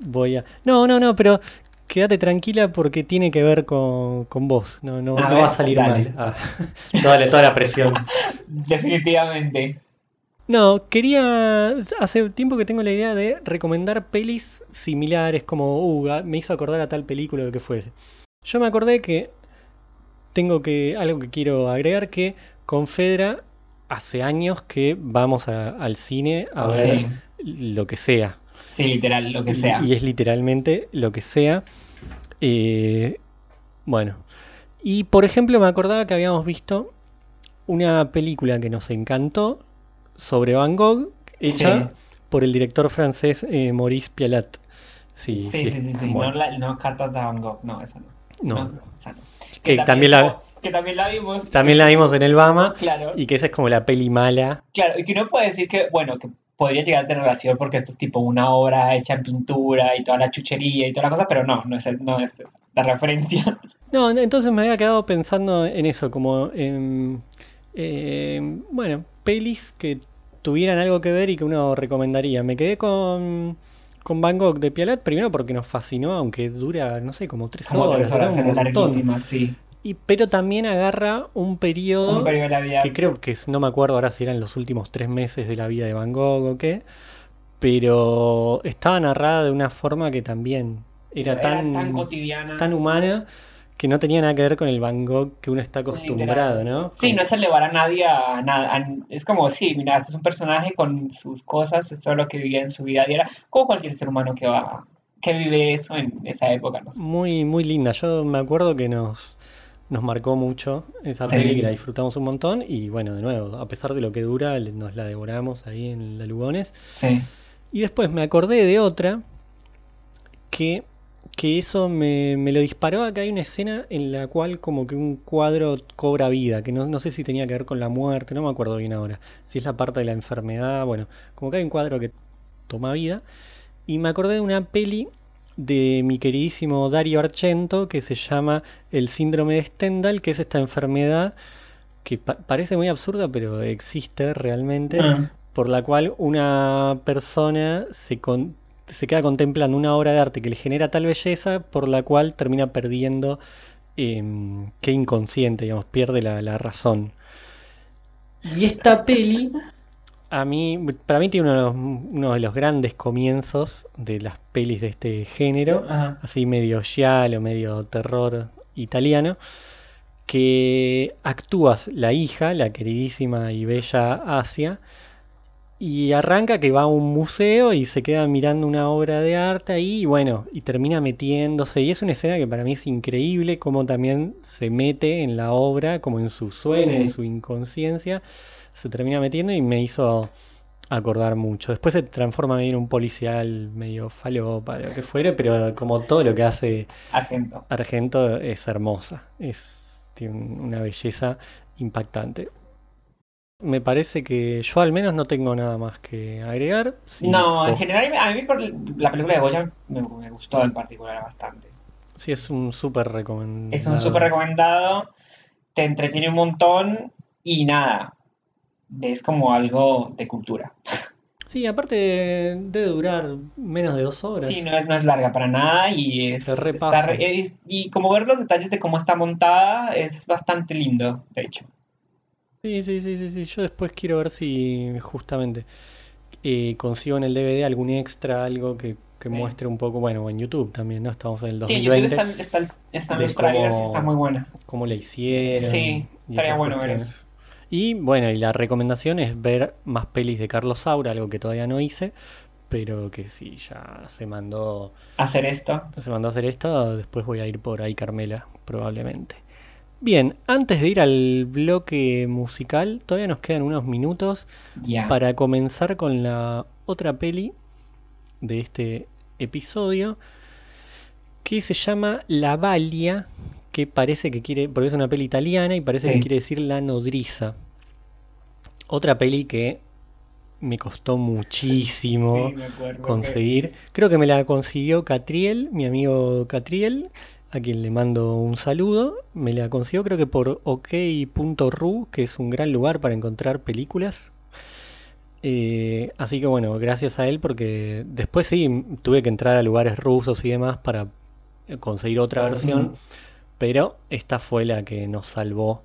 voy a... No, no, no, pero quédate tranquila porque tiene que ver con, con vos, no, no, A no ver, va a salir dale. mal. Ah, toda, la, toda la presión. Definitivamente. No, quería. Hace tiempo que tengo la idea de recomendar pelis similares, como, uh, a- me hizo acordar a tal película o lo que fuese. Yo me acordé que tengo que. Algo que quiero agregar: que con Fedra hace años que vamos a- al cine a ver lo que sea. Sí, literal, lo que sea. Y, es literalmente lo que sea. Eh, bueno. Y por ejemplo, me acordaba que habíamos visto una película que nos encantó sobre Van Gogh, hecha Sí. por el director francés eh, Maurice Pialat, Sí, Sí, sí, sí, sí. Bueno, No, la- no cartas de Van Gogh, no, esa no. no, esa no. Que también la- como- que también la vimos. También la vimos en el Bama Claro, y que esa es como la peli mala. claro, y que uno puede decir que, bueno, que podría llegar a tener relación porque esto es tipo una obra hecha en pintura y toda la chuchería y toda la cosa, pero no, no es, no es la referencia. No, entonces me había quedado pensando en eso, como en, eh, bueno, pelis que tuvieran algo que ver y que uno recomendaría. Me quedé con, con Van Gogh de Pialat, primero porque nos fascinó, aunque dura, no sé, como tres Como horas, tres horas, ¿no? un montón. sí. Y, pero también agarra un periodo Un periodo de la vida. que creo que es- no me acuerdo ahora si eran los últimos tres meses de la vida de Van Gogh o qué, pero estaba narrada de una forma que también era tan, tan cotidiana. tan humana que no tenía nada que ver con el Van Gogh que uno está acostumbrado, ¿no? Sí, Como- no es elevar a nadie a nada. es como, sí, mira, este es un personaje con sus cosas, esto es lo que vivía en su vida diaria, como cualquier ser humano que va, que vive eso en esa época, ¿no? Muy, muy linda. Yo me acuerdo que nos, nos marcó mucho esa Sí. peli, que la disfrutamos un montón y bueno, de nuevo, a pesar de lo que dura, nos la devoramos ahí en la Lugones. Sí. Y después me acordé de otra que, que eso me, me lo disparó. Acá hay una escena en la cual como que un cuadro cobra vida, que no, no sé si tenía que ver con la muerte, no me acuerdo bien ahora. Si es la parte de la enfermedad, bueno, como que hay un cuadro que toma vida. Y me acordé de una peli de mi queridísimo Dario Argento que se llama El síndrome de Stendhal, que es esta enfermedad que pa- parece muy absurda, pero existe realmente Ah, por la cual una persona se, con- se queda contemplando una obra de arte que le genera tal belleza, por la cual termina perdiendo, em, qué inconsciente, digamos, pierde la, la razón. Y esta peli, a mí, para mí tiene uno de los, uno de los grandes comienzos de las pelis de este género, ajá. así medio giallo, medio terror italiano, que actúas la hija, la queridísima y bella Asia, y arranca que va a un museo y se queda mirando una obra de arte ahí, y bueno, y termina metiéndose, y es una escena que para mí es increíble, como también se mete en la obra, como en su sueño, en su inconsciencia, se termina metiendo y me hizo acordar mucho. Después se transforma en un policial medio falopa, lo que fuere, pero como todo lo que hace Argento. Argento es hermosa, es, tiene un- una belleza impactante. Me parece que yo al menos no tengo nada más que agregar. Si No, en general, a mí por la película de Goya me, me gustó en particular bastante. sí, es un súper recomendado. Es un súper recomendado, te entretiene un montón y nada, ves como algo de cultura. Sí, aparte debe durar menos de dos horas. Sí, no es, no es larga para nada y es, está es- y como ver los detalles de cómo está montada es bastante lindo, de hecho. Sí, sí, sí, sí, sí. Yo después quiero ver si justamente eh, consigo en el DVD algún extra, algo que, que Sí. muestre un poco, bueno, en YouTube también, ¿no? Estamos en el Sí, en YouTube 2020, están, están, están de los trailers y cómo- está muy buena. cómo la hicieron Sí, y estaría bueno ver cuestiones. Y bueno, y la recomendación es ver más pelis de Carlos Saura, algo que todavía no hice, pero que sí, ya se mandó, Hacer esto. se mandó a hacer esto, después voy a ir por ahí Carmela, probablemente. Bien, antes de ir al bloque musical, todavía nos quedan unos minutos para comenzar con la otra peli de este episodio que se llama La Balia, que parece que quiere, porque es una peli italiana y parece que quiere decir la nodriza. Otra peli que me costó muchísimo Sí, me acuerdo que- conseguir. Creo que me la consiguió Catriel, mi amigo Catriel, a quien le mando un saludo. Me la consiguió creo que por ok.ru, que es un gran lugar para encontrar películas. Eh, así que bueno, gracias a él porque después sí tuve que entrar a lugares rusos y demás para conseguir otra versión, Ujú. Pero esta fue la que nos salvó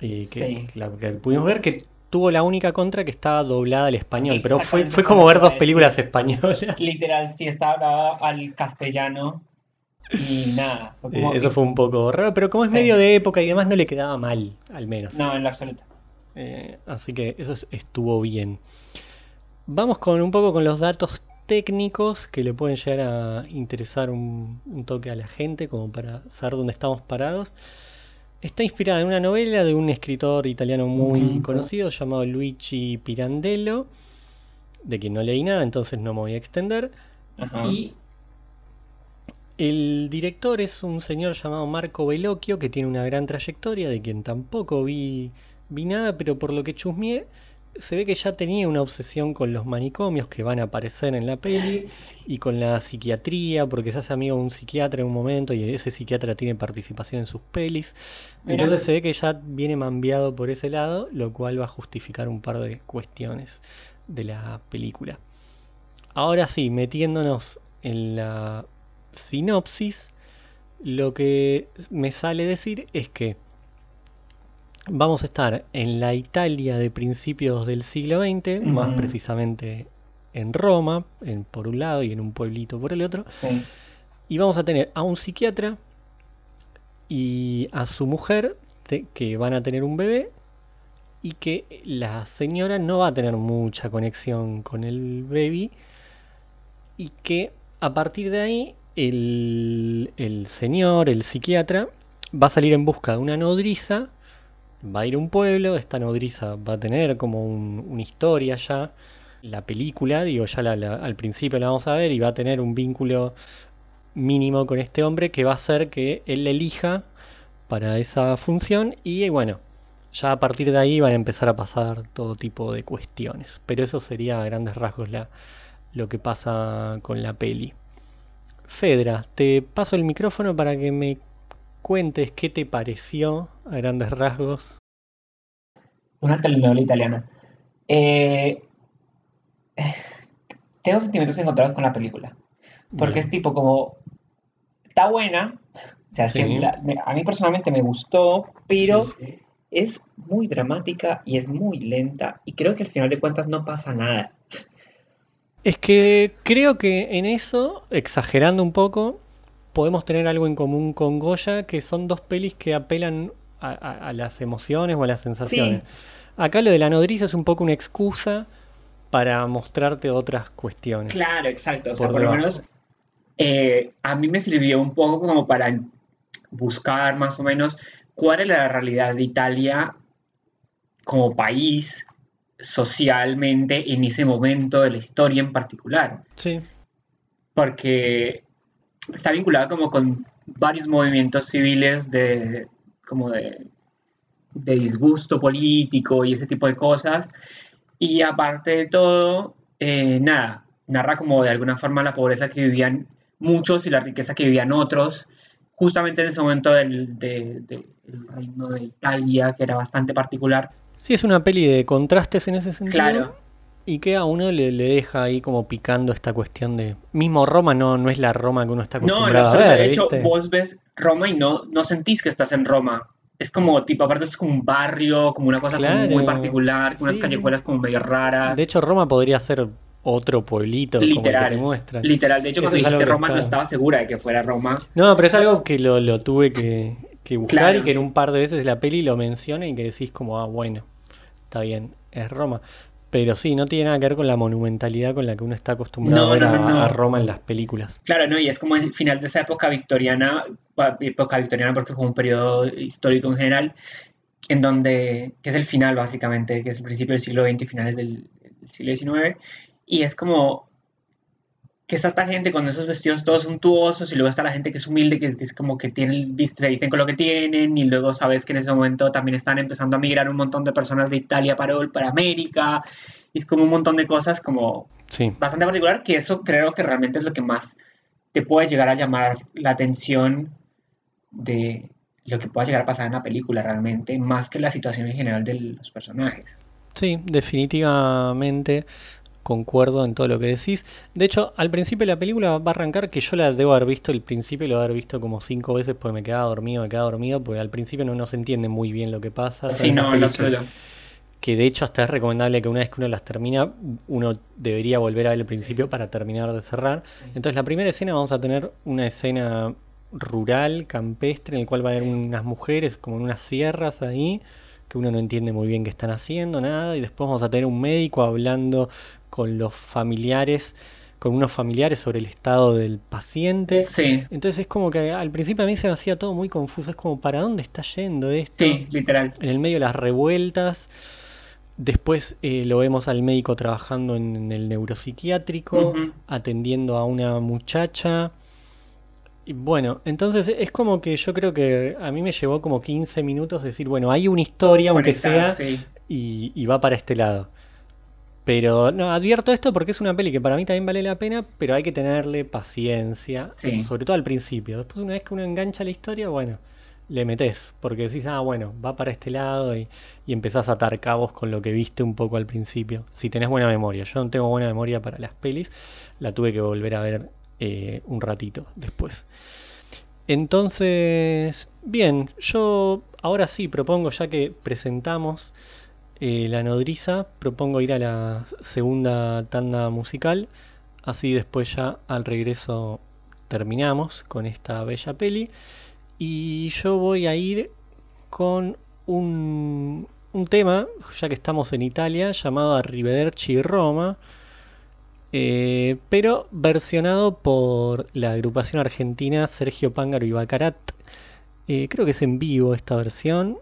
y que, Sí. la que pudimos ver que tuvo la única contra que estaba doblada al español, pero fue, fue como ver dos películas españolas. Literal, sí, estaba al castellano y nada. fue Eh, como eso que- fue un poco raro, pero como es Sí. medio de época y demás no le quedaba mal, al menos. No, en lo absoluto. Eh, así que eso es- estuvo bien. Vamos con un poco con los datos técnicos que le pueden llegar a interesar un, un toque a la gente, como para saber dónde estamos parados. Está inspirada en una novela de un escritor italiano muy conocido llamado Luigi Pirandello, de quien no leí nada, entonces no me voy a extender. Y El director es un señor llamado Marco Bellocchio que tiene una gran trayectoria, de quien tampoco vi, vi nada, pero por lo que chusmeé, se ve que ya tenía una obsesión con los manicomios que van a aparecer en la peli y con la psiquiatría, porque se hace amigo de un psiquiatra en un momento y ese psiquiatra tiene participación en sus pelis. Entonces se ve que ya viene mambeado por ese lado, lo cual va a justificar un par de cuestiones de la película. Ahora sí, metiéndonos en la sinopsis, lo que me sale decir es que vamos a estar en la Italia de principios del siglo XX, más precisamente en Roma, en, por un lado y en un pueblito por el otro, Sí. y vamos a tener a un psiquiatra y a su mujer te- que van a tener un bebé y que la señora no va a tener mucha conexión con el baby y que a partir de ahí el, el señor, el psiquiatra, va a salir en busca de una nodriza, va a ir un pueblo, esta nodriza va a tener como un- una historia ya, la película, digo, ya la- la- al principio la vamos a ver y va a tener un vínculo mínimo con este hombre que va a hacer que él le elija para esa función y bueno, ya a partir de ahí van a empezar a pasar todo tipo de cuestiones. Pero eso sería a grandes rasgos la, lo que pasa con la peli. Fedra, te paso el micrófono para que me cuentes qué te pareció a grandes rasgos. Una telenovela italiana. Eh, tengo sentimientos encontrados con la película. Porque Bien. es tipo como. Está buena. O sea, Sí. la- a mí personalmente me gustó, pero Sí, sí. es muy dramática y es muy lenta. Y creo que al final de cuentas no pasa nada. Es que creo que en eso, exagerando un poco, podemos tener algo en común con Goya, que son dos pelis que apelan a, a- a las emociones o a las sensaciones. Acá lo de la nodriza es un poco una excusa para mostrarte otras cuestiones. Claro, exacto. O sea, Por por, lo menos eh, a mí me sirvió un poco como para buscar más o menos cuál era la realidad de Italia como país socialmente en ese momento de la historia en particular. Sí, Porque está vinculada como con varios movimientos civiles de como de, de disgusto político y ese tipo de cosas. Y aparte de todo, eh, nada, narra como de alguna forma la pobreza que vivían muchos y la riqueza que vivían otros, justamente en ese momento del, de- de- del reino de Italia, que era bastante particular. sí es una peli de contrastes en ese sentido. Claro, Y que a uno le, le deja ahí como picando esta cuestión de... Mismo Roma no, no es la Roma que uno está no, acostumbrado a absoluto. ver, De hecho, ¿viste? vos ves Roma y no, no sentís que estás en Roma. Es como, tipo, aparte es como un barrio, como una cosa como muy particular, con unas sí. callejuelas como medio raras. De hecho, Roma podría ser otro pueblito como el que Literal, te muestran. Literal, de hecho, cuando dijiste Roma no estaba segura de que fuera Roma. No, pero es algo que lo, lo tuve que, que buscar Claro. y que en un par de veces la peli lo menciona y que decís como, ah, bueno, está bien, es Roma. Pero sí, no tiene nada que ver con la monumentalidad con la que uno está acostumbrado No, a ver no, a, no, no. a Roma en las películas. Claro, ¿no? Y es como el final de esa época victoriana, época victoriana porque es como un periodo histórico en general, en donde, que es el final básicamente, que es el principio del siglo XX y finales del, del siglo XIX, y es como que está esta gente con esos vestidos todos suntuosos y luego está la gente que es humilde, que, que es como que tienen, viste, se visten con lo que tienen y luego sabes que en ese momento también están empezando a migrar un montón de personas de Italia para, para América, y es como un montón de cosas como Sí, bastante particular, que eso creo que realmente es lo que más te puede llegar a llamar la atención de lo que pueda llegar a pasar en la película realmente, más que la situación en general de los personajes. sí, definitivamente concuerdo en todo lo que decís. De hecho, al principio de la película va a arrancar que yo la debo haber visto el principio, lo debo haber visto como cinco veces porque me quedaba dormido, me quedaba dormido, porque al principio no, no se entiende muy bien lo que pasa. Sí, no, que- absoluto. que de hecho hasta es recomendable que una vez que uno las termina, uno debería volver a ver el principio para terminar de cerrar. Entonces la primera escena vamos a tener una escena rural, campestre, en el cual va a haber unas mujeres como en unas sierras ahí, que uno no entiende muy bien qué están haciendo, nada, y después vamos a tener un médico hablando con los familiares, con unos familiares sobre el estado del paciente. Sí, Entonces es como que al principio a mí se me hacía todo muy confuso, es como, ¿para dónde está yendo esto? sí, literal. en el medio de las revueltas. Después eh, lo vemos al médico trabajando en el neuropsiquiátrico, atendiendo a una muchacha. Bueno, entonces es como que yo creo que a mí me llevó como 15 minutos decir, bueno, hay una historia, aunque sea, sí. y, y va para este lado. Pero no, advierto esto porque es una peli que para mí también vale la pena, pero hay que tenerle paciencia, Sí. sobre todo al principio. Después, una vez que uno engancha la historia, bueno, le metes, porque decís, ah, bueno, va para este lado y, y empezás a atar cabos con lo que viste un poco al principio. Si tenés buena memoria. Yo no tengo buena memoria para las pelis, la tuve que volver a ver eh, un ratito después. Entonces, bien, yo ahora sí propongo, ya que presentamos eh, la nodriza, propongo ir a la segunda tanda musical, así después ya al regreso terminamos con esta bella peli. Y yo voy a ir con un, un tema, ya que estamos en Italia, llamado Arrivederci Roma, eh, pero versionado por la agrupación argentina Sergio Pángaro y Bacarat. Eh, creo que es en vivo esta versión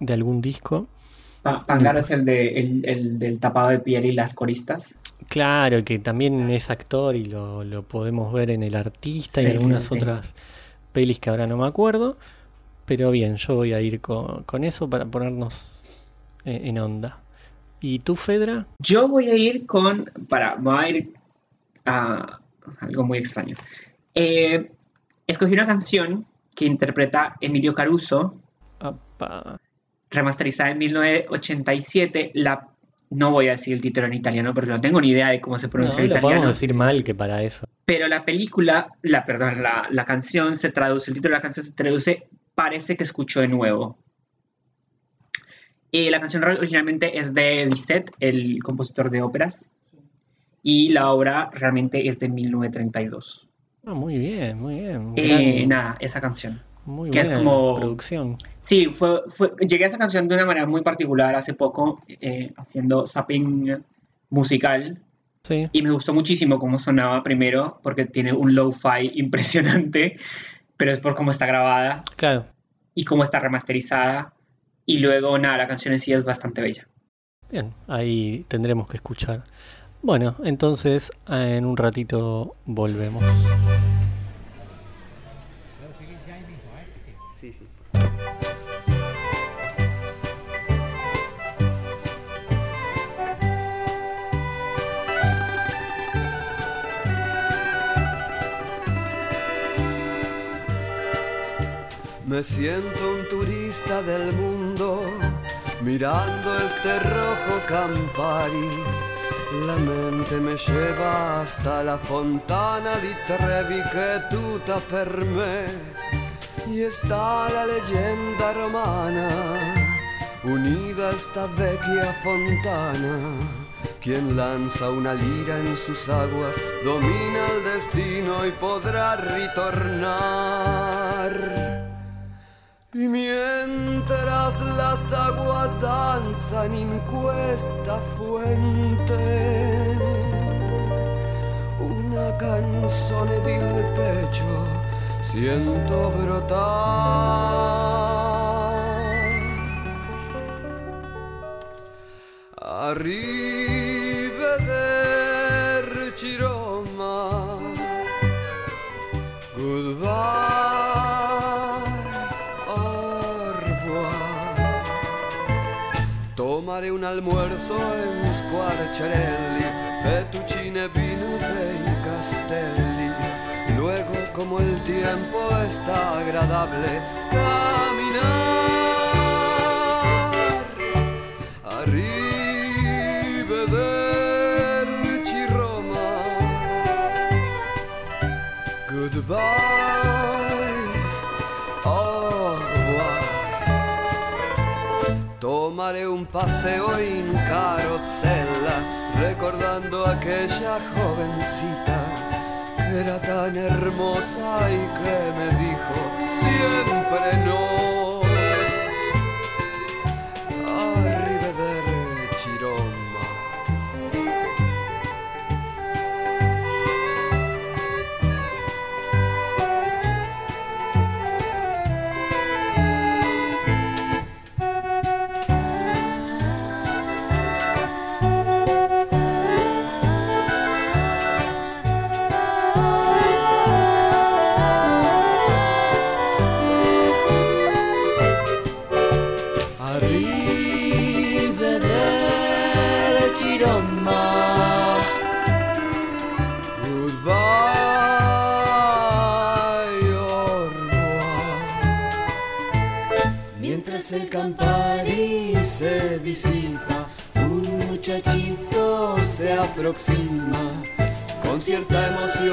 de algún disco. Pa- Pangaro es el, de, el, el del tapado de piel y las coristas. Claro, que también es actor y lo, lo podemos ver en El Artista y Sí, sí, algunas sí. otras pelis que ahora no me acuerdo. Pero bien, yo voy a ir con, con eso para ponernos eh, en onda. ¿Y tú, Fedra? Yo voy a ir con, para, voy a ir a algo muy extraño. Eh, escogí una canción que interpreta Emilio Caruso, Apa. remasterizada en 1987. La, no voy a decir el título en italiano porque no tengo ni idea de cómo se No, pronuncia lo en podemos italiano. decir mal que para eso. Pero la película, la, perdón, la, la canción se traduce, el título de la canción se traduce Parece que escucho de nuevo. Y la canción originalmente es de Bizet, el compositor de óperas. Y la obra realmente es de 1932. Ah, muy bien, muy bien. Eh, nada, esa canción. muy que es buena como- producción. Sí, fue, fue- llegué a esa canción de una manera muy particular hace poco, eh, haciendo zapping musical. Sí. Y me gustó muchísimo cómo sonaba primero, porque tiene un lo-fi impresionante, pero es por cómo está grabada Claro. y cómo está remasterizada. Y luego, nada, la canción en sí es bastante bella. Bien, ahí tendremos que escuchar. Bueno, entonces en un ratito volvemos. Me siento un turista del mundo mirando este rojo Campari. La mente me lleva hasta la fontana di Trevi che tutta per me. Y está la leyenda romana, unida a esta vecchia fontana. Quien lanza una lira en sus aguas domina el destino y podrá ritornar. Y mientras las aguas danzan in questa fuente, una canzone del pecho siento brotar. Arrivederci Tomaré un almuerzo en Squarciarelli, fettuccine vino dei castelli. Luego, como el tiempo está agradable, caminar. Arrivederci Roma. Goodbye, paseo en carrozzella, recordando aquella jovencita que era tan hermosa y que me dijo siempre no. Con cierta emoción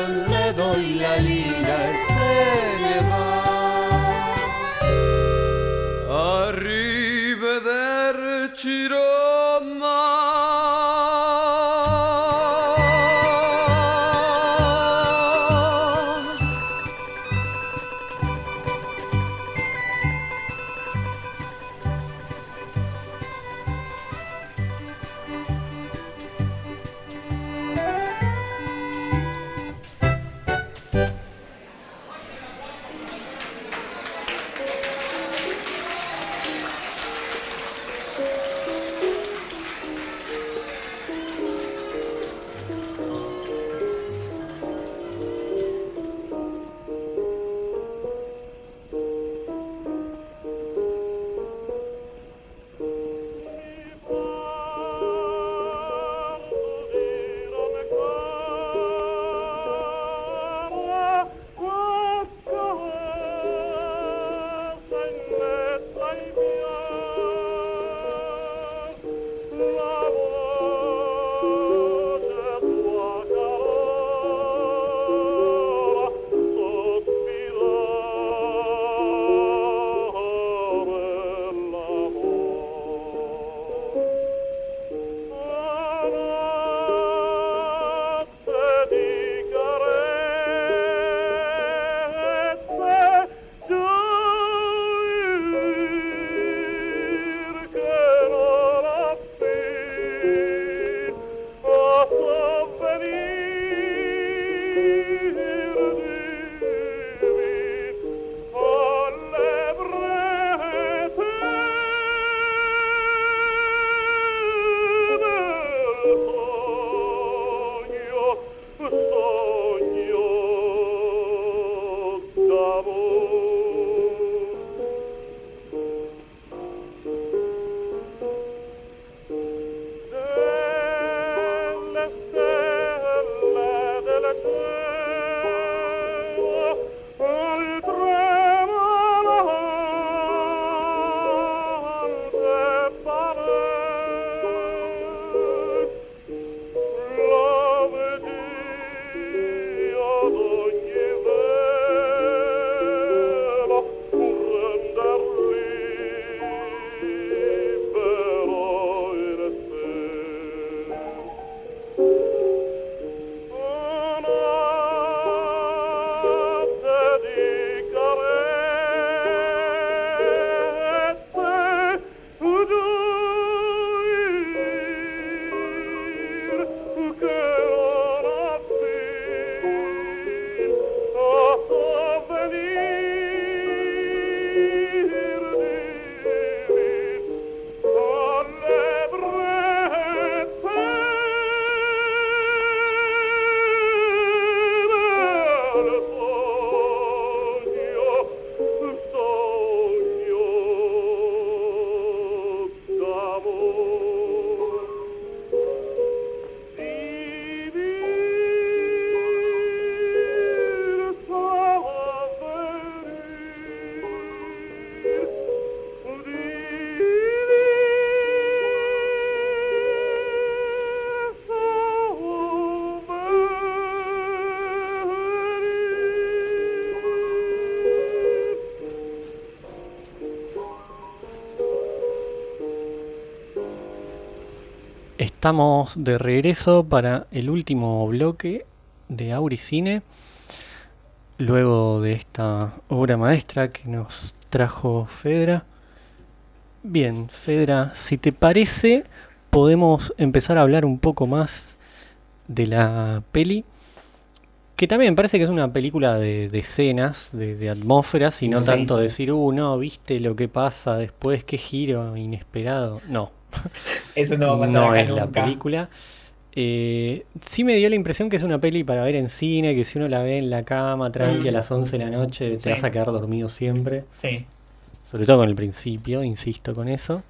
Estamos de regreso para el último bloque de Auricine. Luego de esta obra maestra que nos trajo Fedra. Bien, Fedra, si te parece, podemos empezar a hablar un poco más de la peli. Que también parece que es una película de, de escenas, de, de atmósferas, y no Sí. tanto decir, uh, no, viste lo que pasa después, qué giro inesperado. No, Eso no va a pasar no acá es la película. Eh, sí me dio la impresión que es una peli para ver en cine, que si uno la ve en la cama, tranqui, a Mm. las 11 de la noche, te vas a quedar dormido siempre. Sí. Sobre todo con el principio, insisto con eso.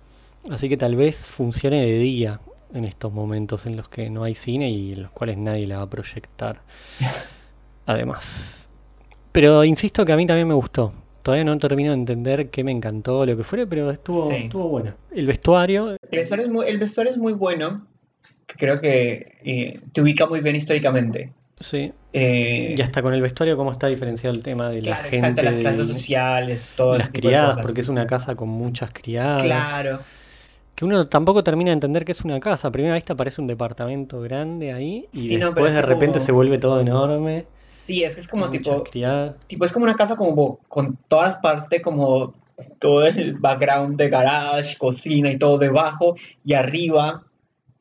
Así que tal vez funcione de día en estos momentos en los que no hay cine y en los cuales nadie la va a proyectar. Además. Pero insisto que a mí también me gustó. Todavía no termino de entender qué me encantó, lo que fuera, pero estuvo, Sí. estuvo bueno. El vestuario, El vestuario es muy, el vestuario es muy bueno, creo que eh, te ubica muy bien históricamente. sí. Eh, Y hasta con el vestuario, cómo está diferenciado el tema de la gente, exacto, las clases de- sociales, todo las criadas, cosas. porque es una casa con muchas criadas. Claro. Que uno tampoco termina de entender que es una casa. A primera vista parece un departamento grande ahí y Sí, después es de repente como- se vuelve todo enorme. Sí, es que es como tipo, tipo, es como una casa como con todas las partes, como todo el background de garage, cocina y todo debajo, y arriba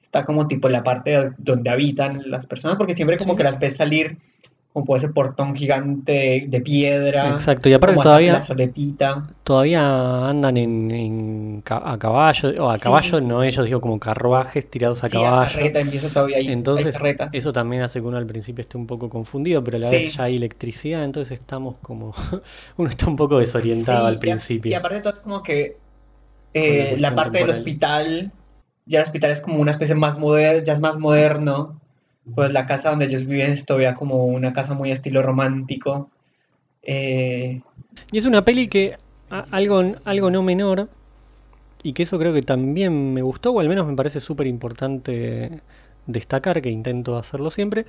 está como tipo la parte donde habitan las personas, porque siempre como Sí. que las ves salir como por ese portón gigante de piedra, Exacto, y aparte todavía, todavía andan en, a caballo, o a Sí. caballo no ellos, digo como carruajes tirados a Sí, caballo. carreta empieza todavía ahí, Entonces, eso también hace que uno al principio esté un poco confundido, pero a la Sí. vez ya hay electricidad, entonces estamos como, uno está un poco desorientado al y a- principio. Y, aparte de todo, es como que eh, la parte del hospital, ya el hospital es como una especie más moderna, ya es más moderno. Pues la casa donde ellos viven es todavía como una casa muy estilo romántico. Eh, Y es una peli que algo, algo no menor, y que eso creo que también me gustó, o al menos me parece súper importante destacar, que intento hacerlo siempre.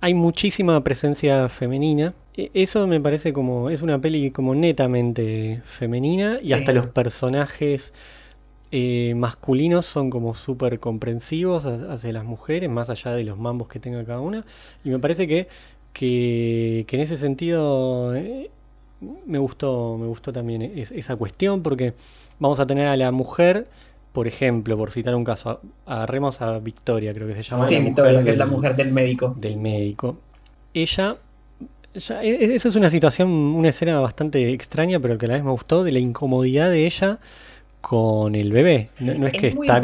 Hay muchísima presencia femenina. E- Eso me parece como, es una peli como netamente femenina, y Sí. hasta los personajes eh, masculinos son como súper comprensivos ha- hacia las mujeres, más allá de los mambos que tenga cada una. Y me parece que, que, que en ese sentido eh, me gustó, me gustó también es- esa cuestión, porque vamos a tener a la mujer, por ejemplo, por citar un caso, a- agarremos a Victoria, creo que se llama sí, Victoria, que es la mujer del médico. del médico. Ella, ya- e- e- esa es una situación, una escena bastante extraña, pero que a la vez me gustó, de la incomodidad de ella con el bebé. No, no es que muy está...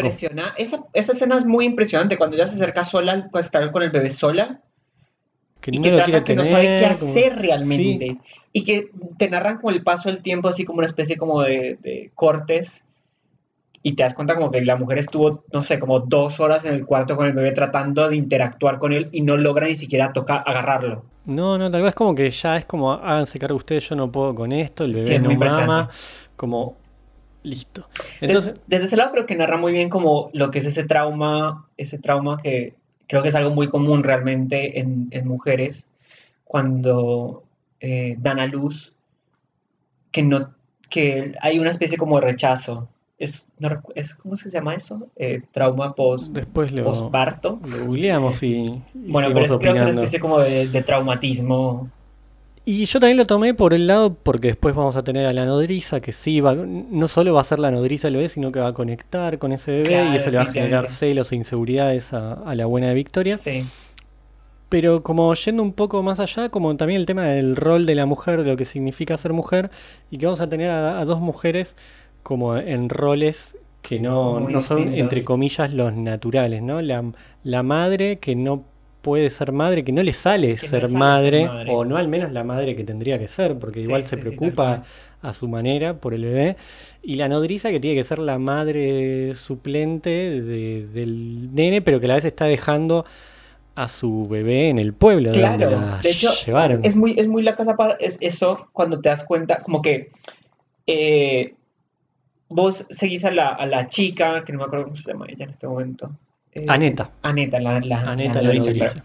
Esa, esa escena es muy impresionante. Cuando ella se acerca sola, pues estar con el bebé sola. que y que trata que no sabe qué como- hacer realmente. Sí. Y que te narran como el paso del tiempo, así como una especie como de, de cortes. Y te das cuenta como que la mujer estuvo, no sé, como dos horas en el cuarto con el bebé tratando de interactuar con él y no logra ni siquiera tocar, agarrarlo. No, no, tal vez como que ya es como, háganse cargo ustedes, yo no puedo con esto, el Sí, bebé es no mama, como, listo. Entonces, desde ese lado creo que narra muy bien como lo que es ese trauma, ese trauma que creo que es algo muy común realmente en, en mujeres cuando eh, dan a luz, que no, que hay una especie como de rechazo. Es, no es- ¿cómo se llama eso? Eh, trauma post, después lo, postparto. lo googleamos y, y Bueno, pero es creo que una especie como de, de traumatismo. Y yo también lo tomé por el lado porque después vamos a tener a la nodriza que sí va, no solo va a ser la nodriza del bebé, sino que va a conectar con ese bebé Claro, y eso le va a generar celos e inseguridades a, a la buena de Victoria. Sí, Pero como yendo un poco más allá, como también el tema del rol de la mujer, de lo que significa ser mujer, y que vamos a tener a, a dos mujeres como en roles que no, no son, entre comillas, los naturales, ¿no? La, la madre que no puede ser madre, que no le sale no ser madre, o no al menos la madre que tendría que ser, porque Sí, igual se sí, preocupa a su manera por el bebé, y la nodriza que tiene que ser la madre suplente de- del nene, pero que a la vez está dejando a su bebé en el pueblo de donde Claro, la de hecho, llevaron. Es muy, es muy la casa para es eso cuando te das cuenta, como que eh, vos seguís a la, a la chica, que no me acuerdo cómo se llama ella en este momento. Eh, Aneta. Aneta, la, la, Aneta la nodriza. claro.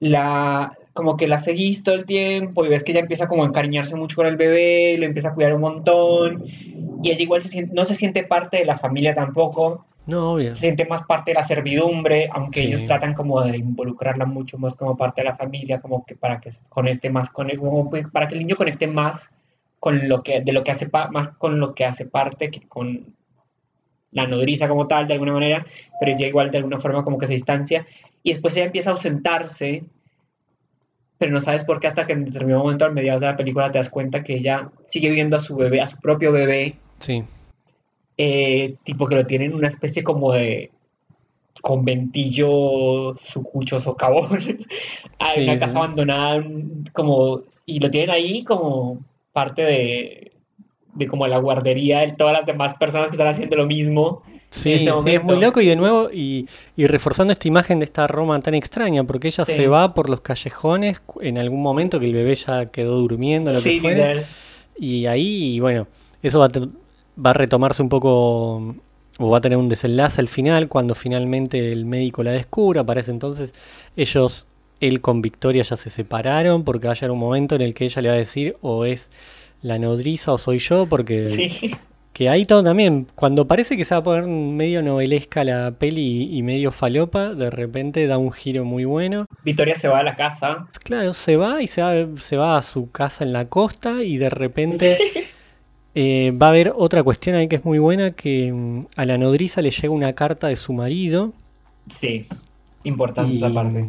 La, como que la seguís todo el tiempo y ves que ella empieza como a encariñarse mucho con el bebé, lo empieza a cuidar un montón y ella igual se siente- no se siente parte de la familia tampoco, No, obvio. se siente más parte de la servidumbre, aunque Sí. ellos tratan como de involucrarla mucho más como parte de la familia, como que para que conecte más con el, para que el niño conecte más con lo que de lo que hace más con lo que hace parte que con la nodriza como tal de alguna manera, pero ella igual de alguna forma como que se distancia y después ella empieza a ausentarse, pero no sabes por qué hasta que en determinado momento al mediados de la película te das cuenta que ella sigue viendo a su bebé, a su propio bebé Sí. eh, tipo que lo tienen una especie como de conventillo sucucho socavón hay Sí, una sí. casa abandonada como y lo tienen ahí como parte de de como la guardería de todas las demás personas que están haciendo lo mismo Sí, ese sí, es muy loco y de nuevo, y, y reforzando esta imagen de esta Roma tan extraña, porque ella Sí. se va por los callejones en algún momento que el bebé ya quedó durmiendo, lo sí que fuera. Y ahí, bueno, eso va a, va a retomarse un poco, o va a tener un desenlace al final, cuando finalmente el médico la descubra. Para ese entonces, ellos, él con Victoria ya se separaron, porque va a llegar un momento en el que ella le va a decir, o es la nodriza o soy yo, porque Sí. que ahí todo también, cuando parece que se va a poner medio novelesca la peli y, medio falopa, de repente da un giro muy bueno. Victoria se va a la casa. Claro, se va y se va, se va a su casa en la costa y de repente eh, va a haber otra cuestión ahí que es muy buena, que mm, a la nodriza le llega una carta de su marido Sí, importante esa y, parte.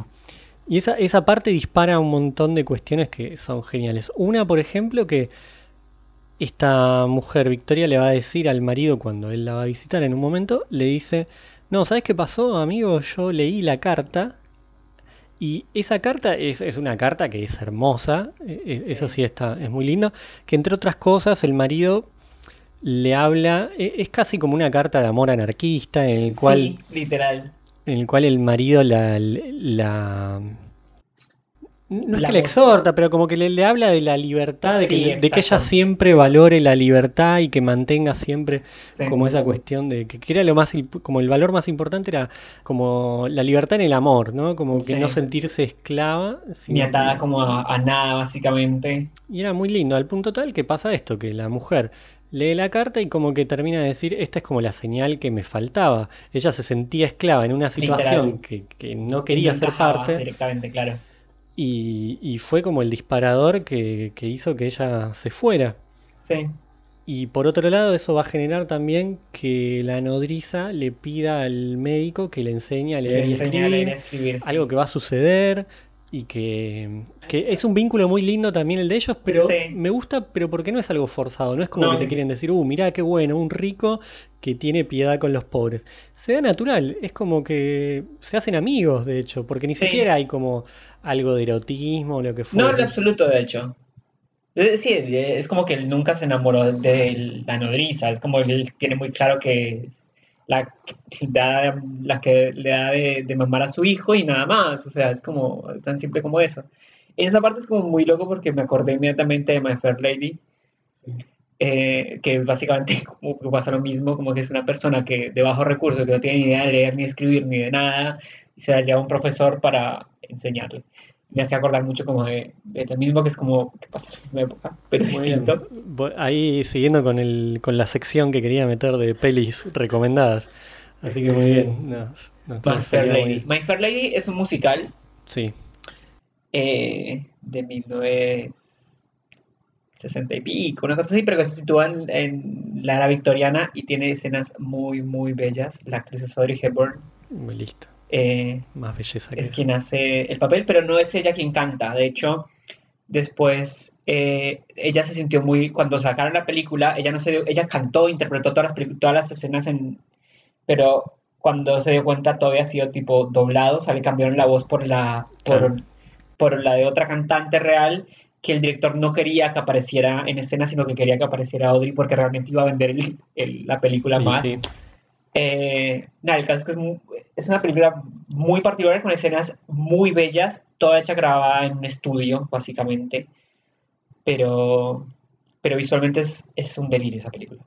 y esa, esa parte dispara un montón de cuestiones que son geniales. Una, por ejemplo, que esta mujer, Victoria, le va a decir al marido cuando él la va a visitar en un momento, le dice, no, ¿sabes qué pasó, amigo? Yo leí la carta y esa carta es, es una carta que es hermosa, e- e- eso Sí. está, es muy lindo, que entre otras cosas el marido le habla, e- es casi como una carta de amor anarquista en el cual Sí, literal. en el cual el marido la, la- no es La que le exhorta, pero como que le, le habla de la libertad, de que, Sí, de que ella siempre valore la libertad y que mantenga siempre Sí. como esa cuestión de que, que era lo más, como el valor más importante era como la libertad en el amor, ¿no? Como que no sentirse esclava, Ni sino atada que- como a, a nada, básicamente. y era muy lindo, al punto tal que pasa esto, que la mujer lee la carta y como que termina de decir, esta es como la señal que me faltaba. Ella se sentía esclava en una situación Literal. que, que no quería ser parte Directamente, claro. Y, y fue como el disparador que, que hizo que ella se fuera. Sí. Y por otro lado, eso va a generar también que la nodriza le pida al médico que le enseñe a leer y enseña a leer y escribir, a escribir. sí. algo que va a suceder y que, que es un vínculo muy lindo también el de ellos, pero Sí. me gusta, pero porque no es algo forzado, no es como que te quieren decir, uh, mirá qué bueno, un rico que tiene piedad con los pobres. Se da natural, es como que se hacen amigos, de hecho, porque ni Sí. siquiera hay como algo de erotismo o lo que No, en absoluto, de hecho. Eh, Sí, eh, es como que él nunca se enamoró de la nodriza. Es como él tiene muy claro que la, que da- la que le da de, de mamar a su hijo y nada más. O sea, es como tan simple como eso. En esa parte es como muy loco porque me acordé inmediatamente de My Fair Lady, eh, que básicamente como que pasa lo mismo, como que es una persona que de bajo recurso, que no tiene ni idea de leer ni escribir ni de nada, y se la lleva a un profesor para enseñarle. Me hace acordar mucho como de, de lo mismo que es como que pasa en la misma época, pero Muy distinto. Ahí siguiendo con el, con la sección que quería meter de pelis recomendadas. Así que muy bien. No, no, My Fair muy Lady. My Fair Lady es un musical Sí, eh, de 1960 y pico, una cosa así, pero que se sitúa en, en la era victoriana y tiene escenas muy, muy bellas. La actriz es Audrey Hepburn. muy listo. Eh, Más belleza que es eso. quien hace el papel, pero no es ella quien canta. De hecho, después eh, ella se sintió muy. Cuando sacaron la película, ella no se dio- ella cantó, interpretó todas las, todas las escenas, en, pero cuando se dio cuenta todo había sido tipo doblado, o sea, le cambiaron la voz por la, por, Claro. por la de otra cantante real. Que el director no quería que apareciera en escena, sino que quería que apareciera Audrey porque realmente iba a vender el- el- la película Y más. sí, Eh, nada, el caso es que es, mu- es una película muy particular con escenas muy bellas, toda hecha grabada en un estudio, básicamente. Pero, pero visualmente es, es un delirio esa película.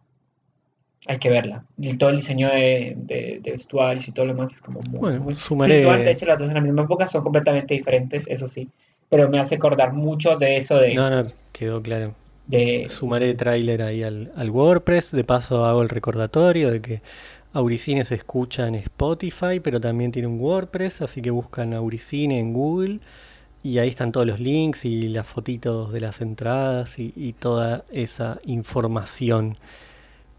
Hay que verla. Y todo el diseño de, de, de vestuarios y todo lo demás es como muy, Bueno, muy- sumaré- de hecho, las dos en la misma época son completamente diferentes, eso sí. Pero me hace acordar mucho de eso de, no, no, quedó claro. de Sumaré tráiler ahí al, al WordPress. De paso hago el recordatorio de que Auricine se escucha en Spotify, pero también tiene un WordPress, así que buscan Auricine en Google y ahí están todos los links y las fotitos de las entradas y, y toda esa información.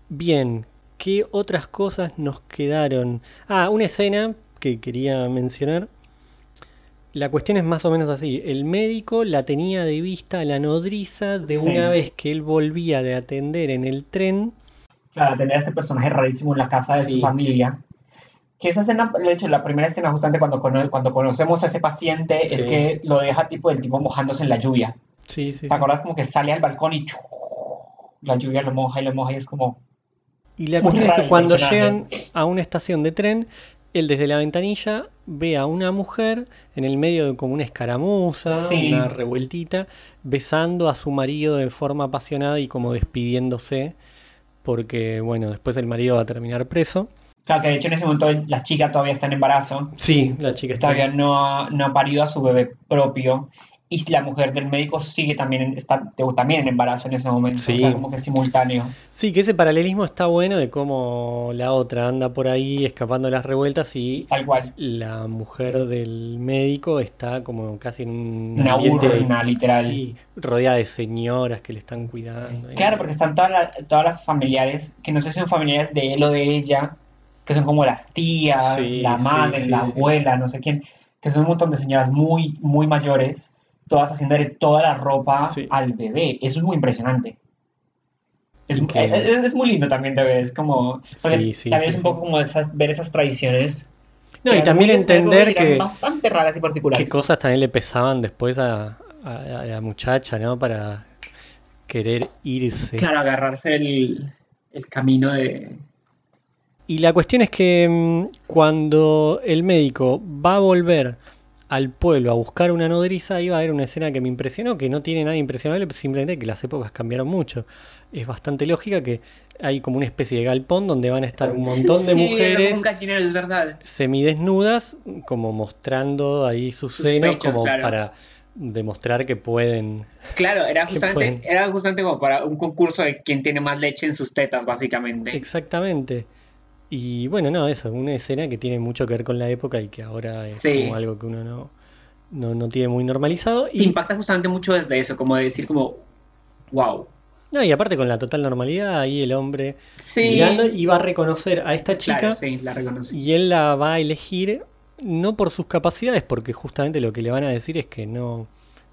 Bien, ¿qué otras cosas nos quedaron? Ah, una escena que quería mencionar. La cuestión es más o menos así. El médico la tenía de vista a la nodriza de Sí. una vez que él volvía de atender en el tren. Claro, tener a este personaje rarísimo en la casa de Sí. su familia. Que esa escena, de hecho, la primera escena justamente cuando, cono- cuando conocemos a ese paciente es que lo deja tipo el tipo mojándose en la lluvia. Sí, sí, ¿Te acuerdas como que sale al balcón y la lluvia lo moja y lo moja y es como... Y la cuestión es que cuando llegan a una estación de tren, él desde la ventanilla ve a una mujer en el medio de como una escaramuza, Sí. una revueltita, besando a su marido de forma apasionada y como despidiéndose, porque bueno, después el marido va a terminar preso. Claro, que de hecho en ese momento la chica todavía está en embarazo. Sí, la chica está... Todavía no ha, no ha parido a su bebé propio. Y la mujer del médico sigue también en, está también en embarazo en ese momento. Sí. O sea, como que simultáneo. Sí, que ese paralelismo está bueno de cómo la otra anda por ahí escapando de las revueltas y Tal cual. la mujer del médico está como casi en un Una ambiente, urna, literal. sí, rodeada de señoras que le están cuidando. Claro, porque están todas, las- todas las familiares, que no sé si son familiares de él o de ella, que son como las tías, Sí, la madre, la abuela, no sé quién, que son un montón de señoras muy, muy mayores, todas haciéndole toda la ropa Sí. al bebé. Eso es muy impresionante. Es, Increíble. es- es muy lindo también de ver, es como... Sí, sí, también es un poco como esas, ver esas tradiciones. No, y también entender que, bastante raras y qué particulares. cosas también le pesaban después a, a- a la muchacha, ¿no? Para querer irse. Claro, agarrarse el, el camino de... Y la cuestión es que mm, cuando el médico va a volver al pueblo a buscar una nodriza, iba a haber una escena que me impresionó, que no tiene nada impresionable, simplemente que las épocas cambiaron mucho. Es bastante lógica que hay como una especie de galpón donde van a estar un montón de Sí, mujeres un verdad. semidesnudas, como mostrando ahí sus Sus senos, pechos, como claro. para demostrar que pueden. Claro, era justamente, pueden. era justamente como para un concurso de quién tiene más leche en sus tetas, básicamente. Exactamente. Y bueno, no, eso, una escena que tiene mucho que ver con la época y que ahora es Sí. como algo que uno no, no, no tiene muy normalizado. Te impacta justamente mucho desde eso, como de decir como, wow. no, y aparte con la total normalidad, ahí el hombre Sí, mirando y va a reconocer a esta chica claro, sí, la y él la va a elegir no por sus capacidades, porque justamente lo que le van a decir es que no.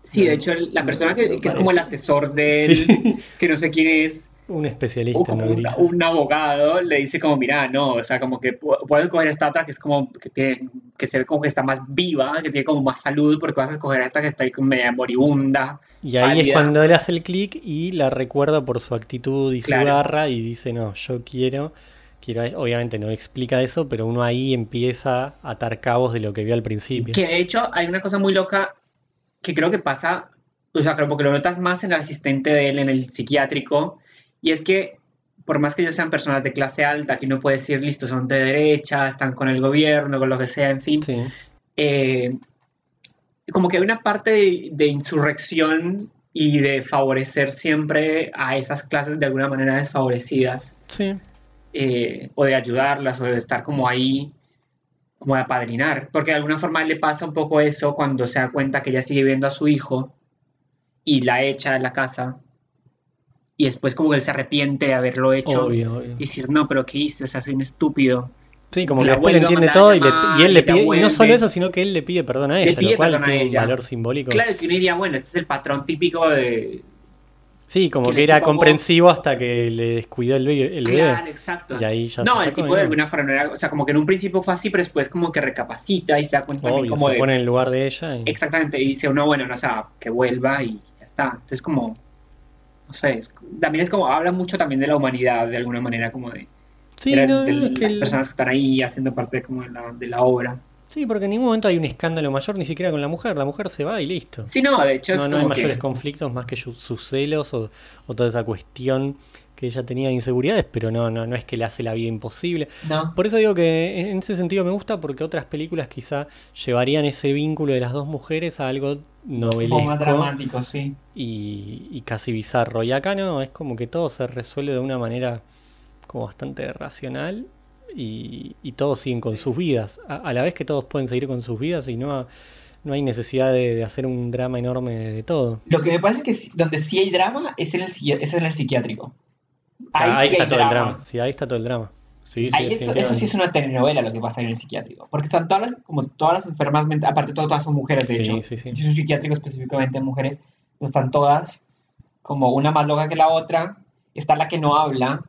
Sí, de hecho, la persona que, es como el asesor de él, que no sé quién es, un especialista en un, un abogado, le dice como, mira, no, o sea, como que pu- puedes coger esta otra que es como, que tiene, que se ve como que está más viva, que tiene como más salud, porque vas a escoger a esta que está ahí como media moribunda. Y ahí es pálida. cuando él hace el clic y la recuerda por su actitud y su Claro. garra y dice, no, yo quiero, quiero, obviamente no explica eso, pero uno ahí empieza a atar cabos de lo que vio al principio. Que de hecho hay una cosa muy loca que creo que pasa, o sea, creo porque lo notas más en el asistente de él en el psiquiátrico, y es que por más que ellos sean personas de clase alta, que uno puede decir, listo, son de derecha, están con el gobierno, con lo que sea, en fin, Sí, eh, como que hay una parte de, de insurrección y de favorecer siempre a esas clases de alguna manera desfavorecidas sí, eh, o de ayudarlas o de estar como ahí, como de apadrinar. Porque de alguna forma le pasa un poco eso cuando se da cuenta que ella sigue viendo a su hijo y la echa de la casa. Y después como que él se arrepiente de haberlo hecho. obvio, obvio. Y decir, no, pero ¿qué hice? O sea, soy un estúpido. Sí, como que después le entiende todo y, le- y él le pide, y no solo eso, sino que él le pide perdón a ella, lo cual tiene un valor simbólico. Claro que uno diría, bueno, este es el patrón típico de... Sí, como que era comprensivo hasta que le descuidó el, bebé- el bebé. Claro, exacto. Y ahí ya No, el tipo de alguna forma no era, o sea, como que en un principio fue así, pero después como que recapacita y se da cuenta Obvio, como se de... pone en el lugar de ella. y- Exactamente, y dice uno, bueno, no, o sea, que vuelva y ya está. Entonces como, no sé, es- también es como, habla mucho también de la humanidad, de alguna manera, como de, Sí, de, no, de no, es que las el- personas que están ahí haciendo parte como de la, de la obra. Sí, porque en ningún momento hay un escándalo mayor, ni siquiera con la mujer. La mujer se va y listo. Sí, no, de hecho es No, hay que... mayores conflictos más que su- sus celos o, o toda esa cuestión que ella tenía de inseguridades, pero no, no, no es que le hace la vida imposible. No, Por eso digo que en ese sentido me gusta porque otras películas quizá llevarían ese vínculo de las dos mujeres a algo poco más novelesco dramático, sí. y, y casi bizarro. Y acá no, es como que todo se resuelve de una manera como bastante racional y, y todos siguen con sus vidas. A, a la vez que todos pueden seguir con sus vidas y no, no hay necesidad de, de hacer un drama enorme de todo. Lo que me parece que donde sí hay drama es en el, es en el psiquiátrico. Ahí, ahí sí está hay todo el drama. drama. Sí, ahí está todo el drama. Sí, sí, Ahí eso, eso sí es una telenovela lo que pasa en el psiquiátrico. Porque están todas las, como todas las enfermas mentales, aparte todas, todas son mujeres, de hecho. sí, sí. Yo soy psiquiátrico específicamente mujeres, pues están todas como una más loca que la otra. Está la que no habla,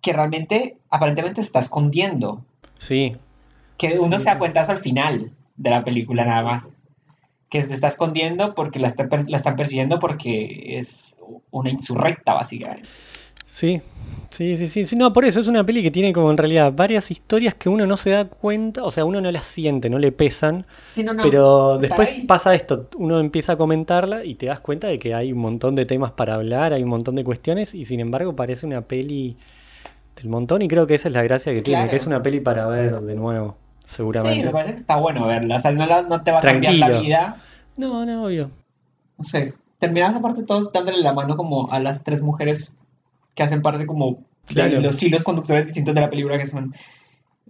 que realmente, aparentemente se está escondiendo. Sí, Que uno se da cuenta eso al final de la película nada más. Que se está escondiendo porque la, está la están persiguiendo porque es una insurrecta, básicamente. Sí, sí, sí, sí, sí. No, por eso es una peli que tiene como en realidad varias historias que uno no se da cuenta, o sea, uno no las siente, no le pesan, Sí, no, no, pero después pasa esto, uno empieza a comentarla y te das cuenta de que hay un montón de temas para hablar, hay un montón de cuestiones y sin embargo parece una peli del montón y creo que esa es la gracia que tiene, que es una peli para ver de nuevo, Sí, seguramente. me parece que está bueno verla. O sea, no, la- no te va a cambiar la vida. No, no, obvio. No sé. Terminas aparte todos dándole la mano como a las tres mujeres que hacen parte como de los hilos conductores distintos de la película, que son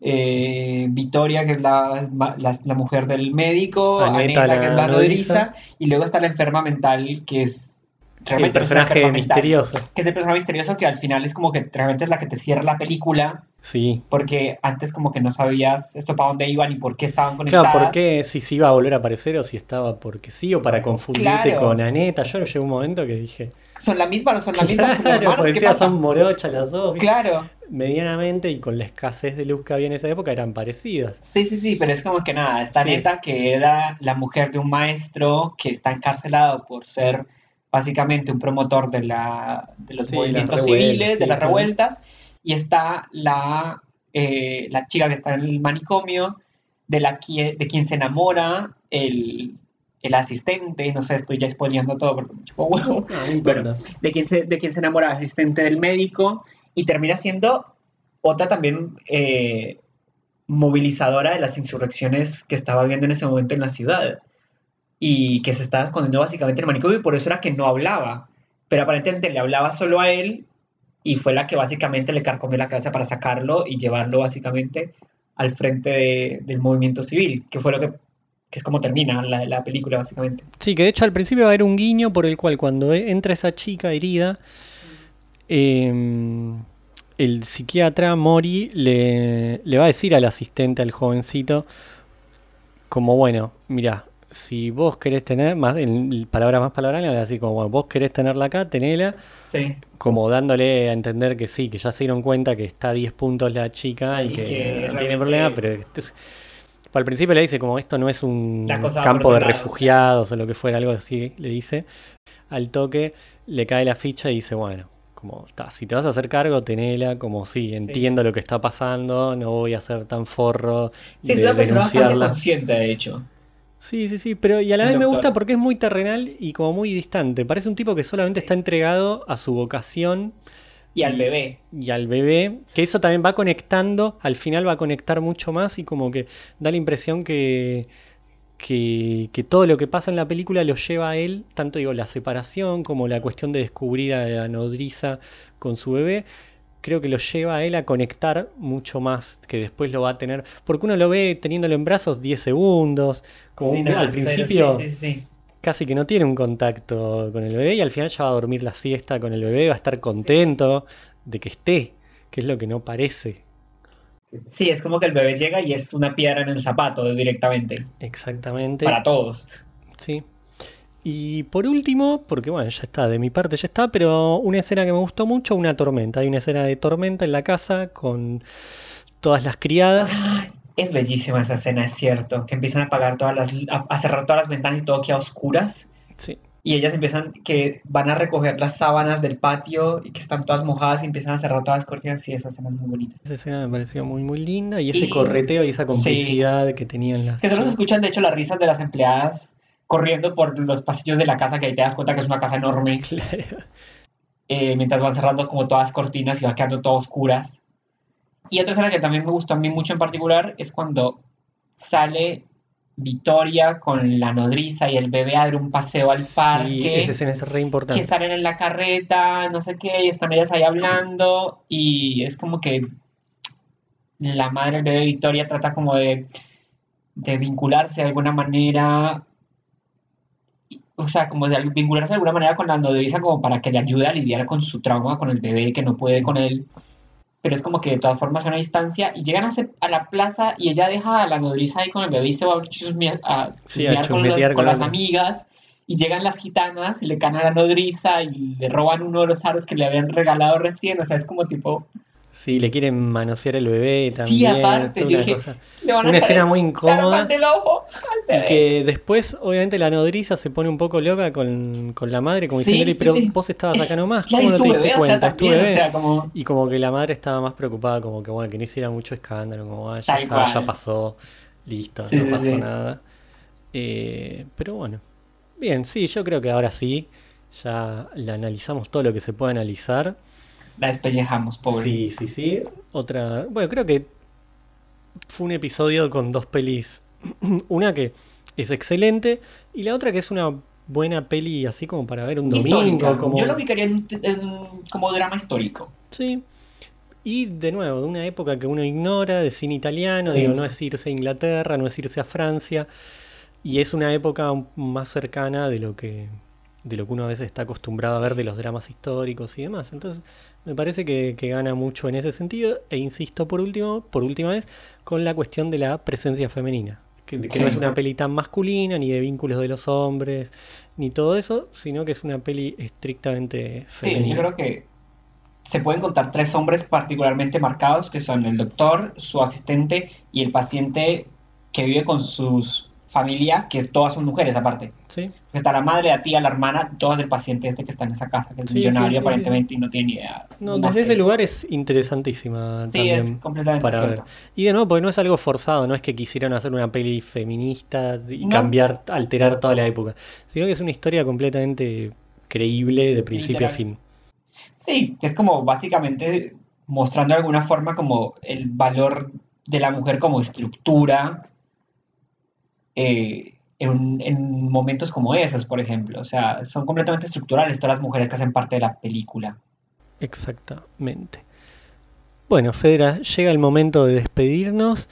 eh, Victoria, que es la, la, la mujer del médico, Aneta, Aneta, que es la nodriza, y luego está la enferma mental, que es el realmente es una personaje mental, misterioso. que es el personaje misterioso que al final es como que realmente es la que te cierra la película, Sí. porque antes como que no sabías esto para dónde iban y por qué estaban conectadas. Claro, ¿por qué? Si se iba a volver a aparecer o si estaba porque sí o para confundirte Claro. con Aneta. Yo llegó un momento que dije, ¿Son la misma o no son la misma? ¿Son claro, hermanas? porque ¿Qué pasa? son morochas las dos. Claro. medianamente y con la escasez de luz que había en esa época eran parecidas. Sí, sí, sí, pero es como que nada, esta Sí. neta que era la mujer de un maestro que está encarcelado por ser básicamente un promotor de, la, de los Sí, movimientos civiles, de las claro. revueltas, y está la, eh, la chica que está en el manicomio, de, la, qui- de quien se enamora el, el asistente, no sé, estoy ya spoileando todo porque me chupo huevo, No, no importa. de quien se, de se enamora el asistente del médico y termina siendo otra también eh, movilizadora de las insurrecciones que estaba viendo en ese momento en la ciudad. Y que se estaba escondiendo básicamente en el manicomio y por eso era que no hablaba, pero aparentemente le hablaba solo a él y fue la que básicamente le carcomió la cabeza para sacarlo y llevarlo básicamente al frente de- del movimiento civil, que fue lo que, que es como termina la, la película básicamente. Sí, que de hecho al principio va a haber un guiño por el cual cuando e- entra esa chica herida, em, el psiquiatra Mori le, le va a decir al asistente, al jovencito, como bueno, mira, si vos querés tener, más en palabras más palabras, le va a decir como bueno, vos querés tenerla acá, tenela, Sí. como dándole a entender que sí, que ya se dieron cuenta que está a 10 puntos la chica y, Y que, que no tiene problema, pero esto es- al principio le dice como esto no es un campo de refugiados o lo que fuera, algo así, le dice. Al toque le cae la ficha y dice, bueno, como está, si te vas a hacer cargo, tenela, como sí, entiendo lo que está pasando, no voy a ser tan forro Sí, es una persona bastante consciente, de hecho. Sí, sí, sí, pero y a la vez me gusta porque es muy terrenal y como muy distante. Parece un tipo que solamente está entregado a su vocación Y al bebé. y al bebé, que eso también va conectando, al final va a conectar mucho más y como que da la impresión que, que, que todo lo que pasa en la película lo lleva a él, tanto digo la separación como la cuestión de descubrir a la nodriza con su bebé, creo que lo lleva a él a conectar mucho más, que después lo va a tener, porque uno lo ve teniéndolo en brazos 10 segundos, como Sí, un- nada, al cero, principio sí, sí, sí. Casi que no tiene un contacto con el bebé y al final ya va a dormir la siesta con el bebé, va a estar contento de que esté, que es lo que no parece. Sí, es como que el bebé llega y es una piedra en el zapato directamente. Exactamente. Para todos. Sí. Y por último, porque bueno, ya está, de mi parte ya está, pero una escena que me gustó mucho, una tormenta. Hay una escena de tormenta en la casa con todas las criadas. Es bellísima esa escena, es cierto. Que empiezan a apagar todas las, a, a cerrar todas las ventanas y todo queda a oscuras. Sí. Y ellas empiezan, que van a recoger las sábanas del patio y que están todas mojadas y empiezan a cerrar todas las cortinas. Sí, esa escena es muy bonita. Esa escena me pareció muy muy linda y ese Y- correteo y esa sí. complicidad que tenían las Que solo se escuchan, de hecho, las risas de las empleadas corriendo por los pasillos de la casa, que ahí te das cuenta que es una casa enorme. Claro. eh, mientras van cerrando como todas las cortinas y va quedando todo oscuras. Y otra escena que también me gustó a mí mucho en particular es cuando sale Victoria con la nodriza y el bebé a dar un paseo al Sí, parque, esa escena es re que importante. salen en la carreta, no sé qué, y están ellas ahí hablando y es como que la madre del bebé Victoria trata como de, de vincularse de alguna manera o sea, como de vincularse de alguna manera con la nodriza como para que le ayude a lidiar con su trauma, con el bebé que no puede con él. Pero es como que de todas formas a una distancia y llegan a, se- a la plaza y ella deja a la nodriza ahí con el bebé y se va a chusmear, a Sí, a chusmear con, los- las amigas y llegan las gitanas y le caen a la nodriza y le roban uno de los aros que le habían regalado recién. O sea, es como tipo, Sí, le quieren manosear el bebé también. Sí, aparte, una dije, cosa. Le van a Una escena el muy incómoda. del ojo al Y que después, obviamente, la nodriza se pone un poco loca con, con la madre, como Sí, pero sí. vos estabas acá Es- nomás, ¿cómo no te diste bebé, o sea, cuenta? Es tu también, o sea, como- Y como que la madre estaba más preocupada, como que bueno, que no hiciera mucho escándalo, como ah, ya está, ya pasó, listo, no pasó sí. nada. Eh, pero bueno, bien, sí, yo creo que ahora sí, ya la analizamos todo lo que se puede analizar. La despellejamos, pobre. Sí, sí, sí. Otra, bueno, creo que fue un episodio con dos pelis. Una que es excelente y la otra que es una buena peli así como para ver un domingo, Histórica. como Yo lo ubicaría en- en- como drama histórico. Sí. Y de nuevo, de una época que uno ignora, de cine italiano, Sí. digo, no es irse a Inglaterra, no es irse a Francia, y es una época más cercana de lo que, de lo que uno a veces está acostumbrado a ver de los dramas históricos y demás. Entonces, me parece que, que gana mucho en ese sentido, e insisto por último, por última vez, con la cuestión de la presencia femenina. Que, que no es una peli tan masculina, ni de vínculos de los hombres, ni todo eso, sino que es una peli estrictamente Sí, yo femenina. creo que se pueden contar tres hombres particularmente marcados, que son el doctor, su asistente y el paciente que vive con su familia, que todas son mujeres aparte. ¿Sí? Está la madre, la tía, la hermana, todas del paciente este que está en esa casa, que es Sí, millonario sí, aparentemente y no tiene ni idea. No, desde ese lugar es interesantísima Sí, es completamente para cierto. ver. Y de nuevo, porque no es algo forzado, no es que quisieron hacer una peli feminista y No. cambiar, alterar toda la época, sino que es una historia completamente creíble de principio a fin. Sí, que es como básicamente mostrando de alguna forma como el valor de la mujer como estructura eh, en, en momentos como esos, por ejemplo. O sea, son completamente estructurales todas las mujeres que hacen parte de la película. Exactamente. Bueno, Fedra, llega el momento de despedirnos.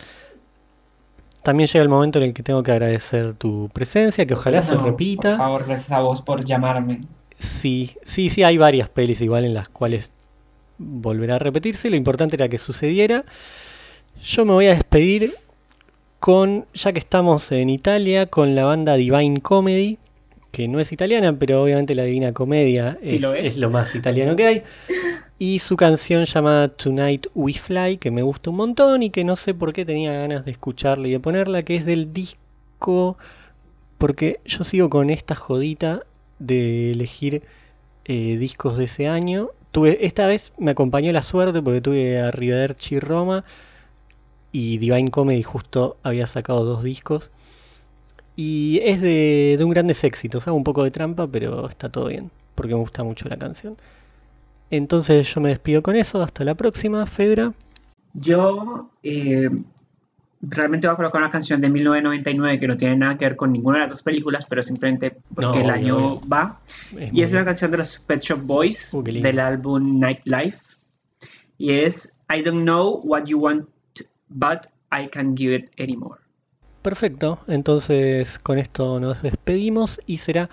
También llega el momento en el que tengo que agradecer tu presencia, que ojalá se repita. Por favor, gracias a vos por llamarme. Sí, sí, sí, hay varias pelis igual en las cuales volverá a repetirse. Lo importante era que sucediera. Yo me voy a despedir con, ya que estamos en Italia, con la banda Divine Comedy, que no es italiana, pero obviamente la Divina Comedia Sí es, lo es. es lo más italiano que hay. Y su canción llamada Tonight We Fly, que me gusta un montón y que no sé por qué tenía ganas de escucharla y de ponerla, que es del disco, porque yo sigo con esta jodita de elegir eh, discos de ese año. Tuve, esta vez me acompañó la suerte porque tuve a Arrivederci Roma y Divine Comedy justo había sacado dos discos. Y es de, de un grandes éxitos, hago un poco de trampa, pero está todo bien, porque me gusta mucho la canción. Entonces yo me despido con eso, hasta la próxima, Fedra. Yo eh, realmente voy a colocar una canción de 1999 que no tiene nada que ver con ninguna de las dos películas, pero simplemente porque No, el año va. Es Y es una canción de los Pet Shop Boys Uh, del álbum Nightlife. Y es I don't know what you want, but I can't give it anymore. Perfecto, entonces con esto nos despedimos y será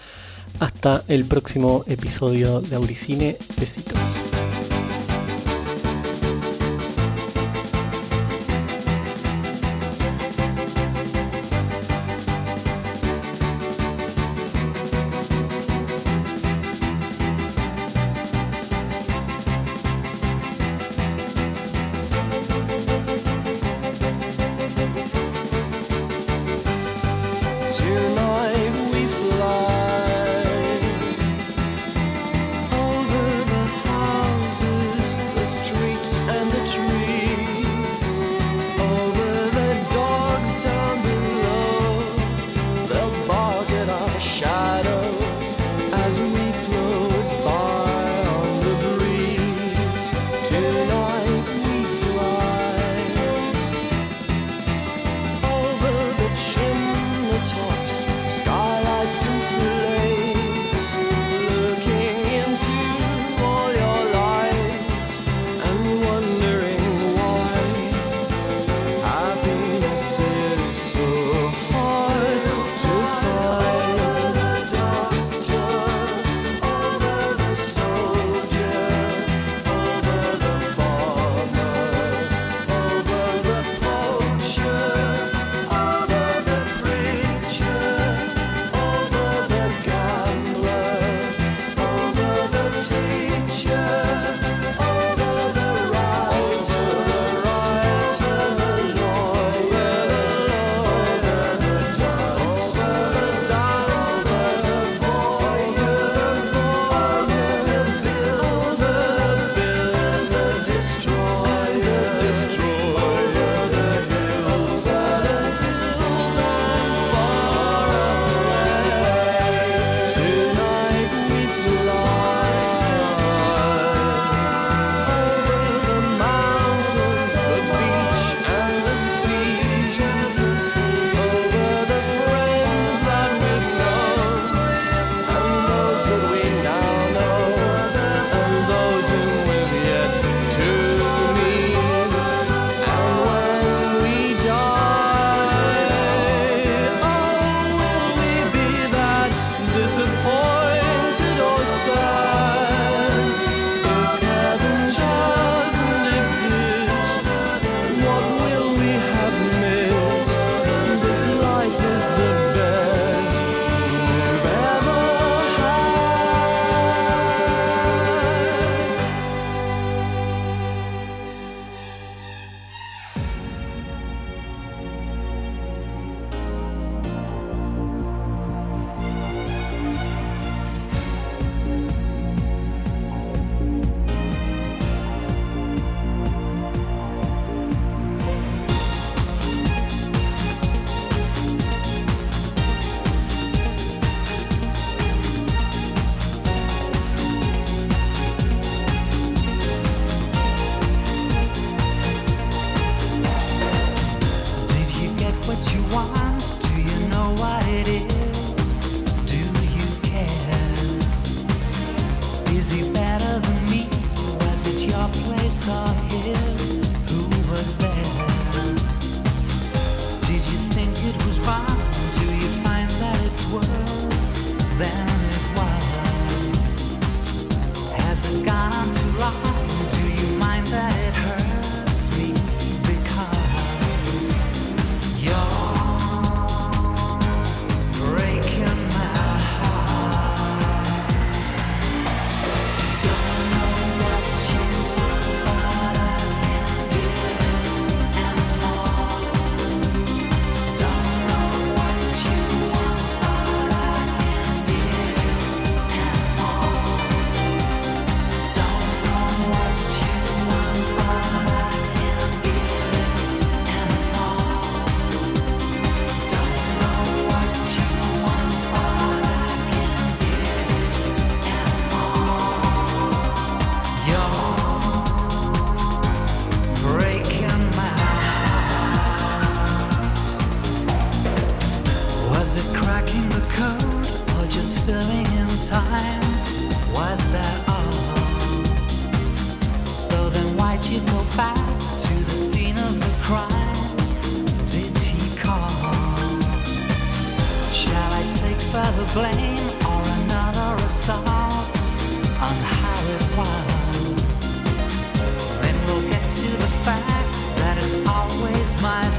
hasta el próximo episodio de Auricine. Besitos.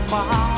far.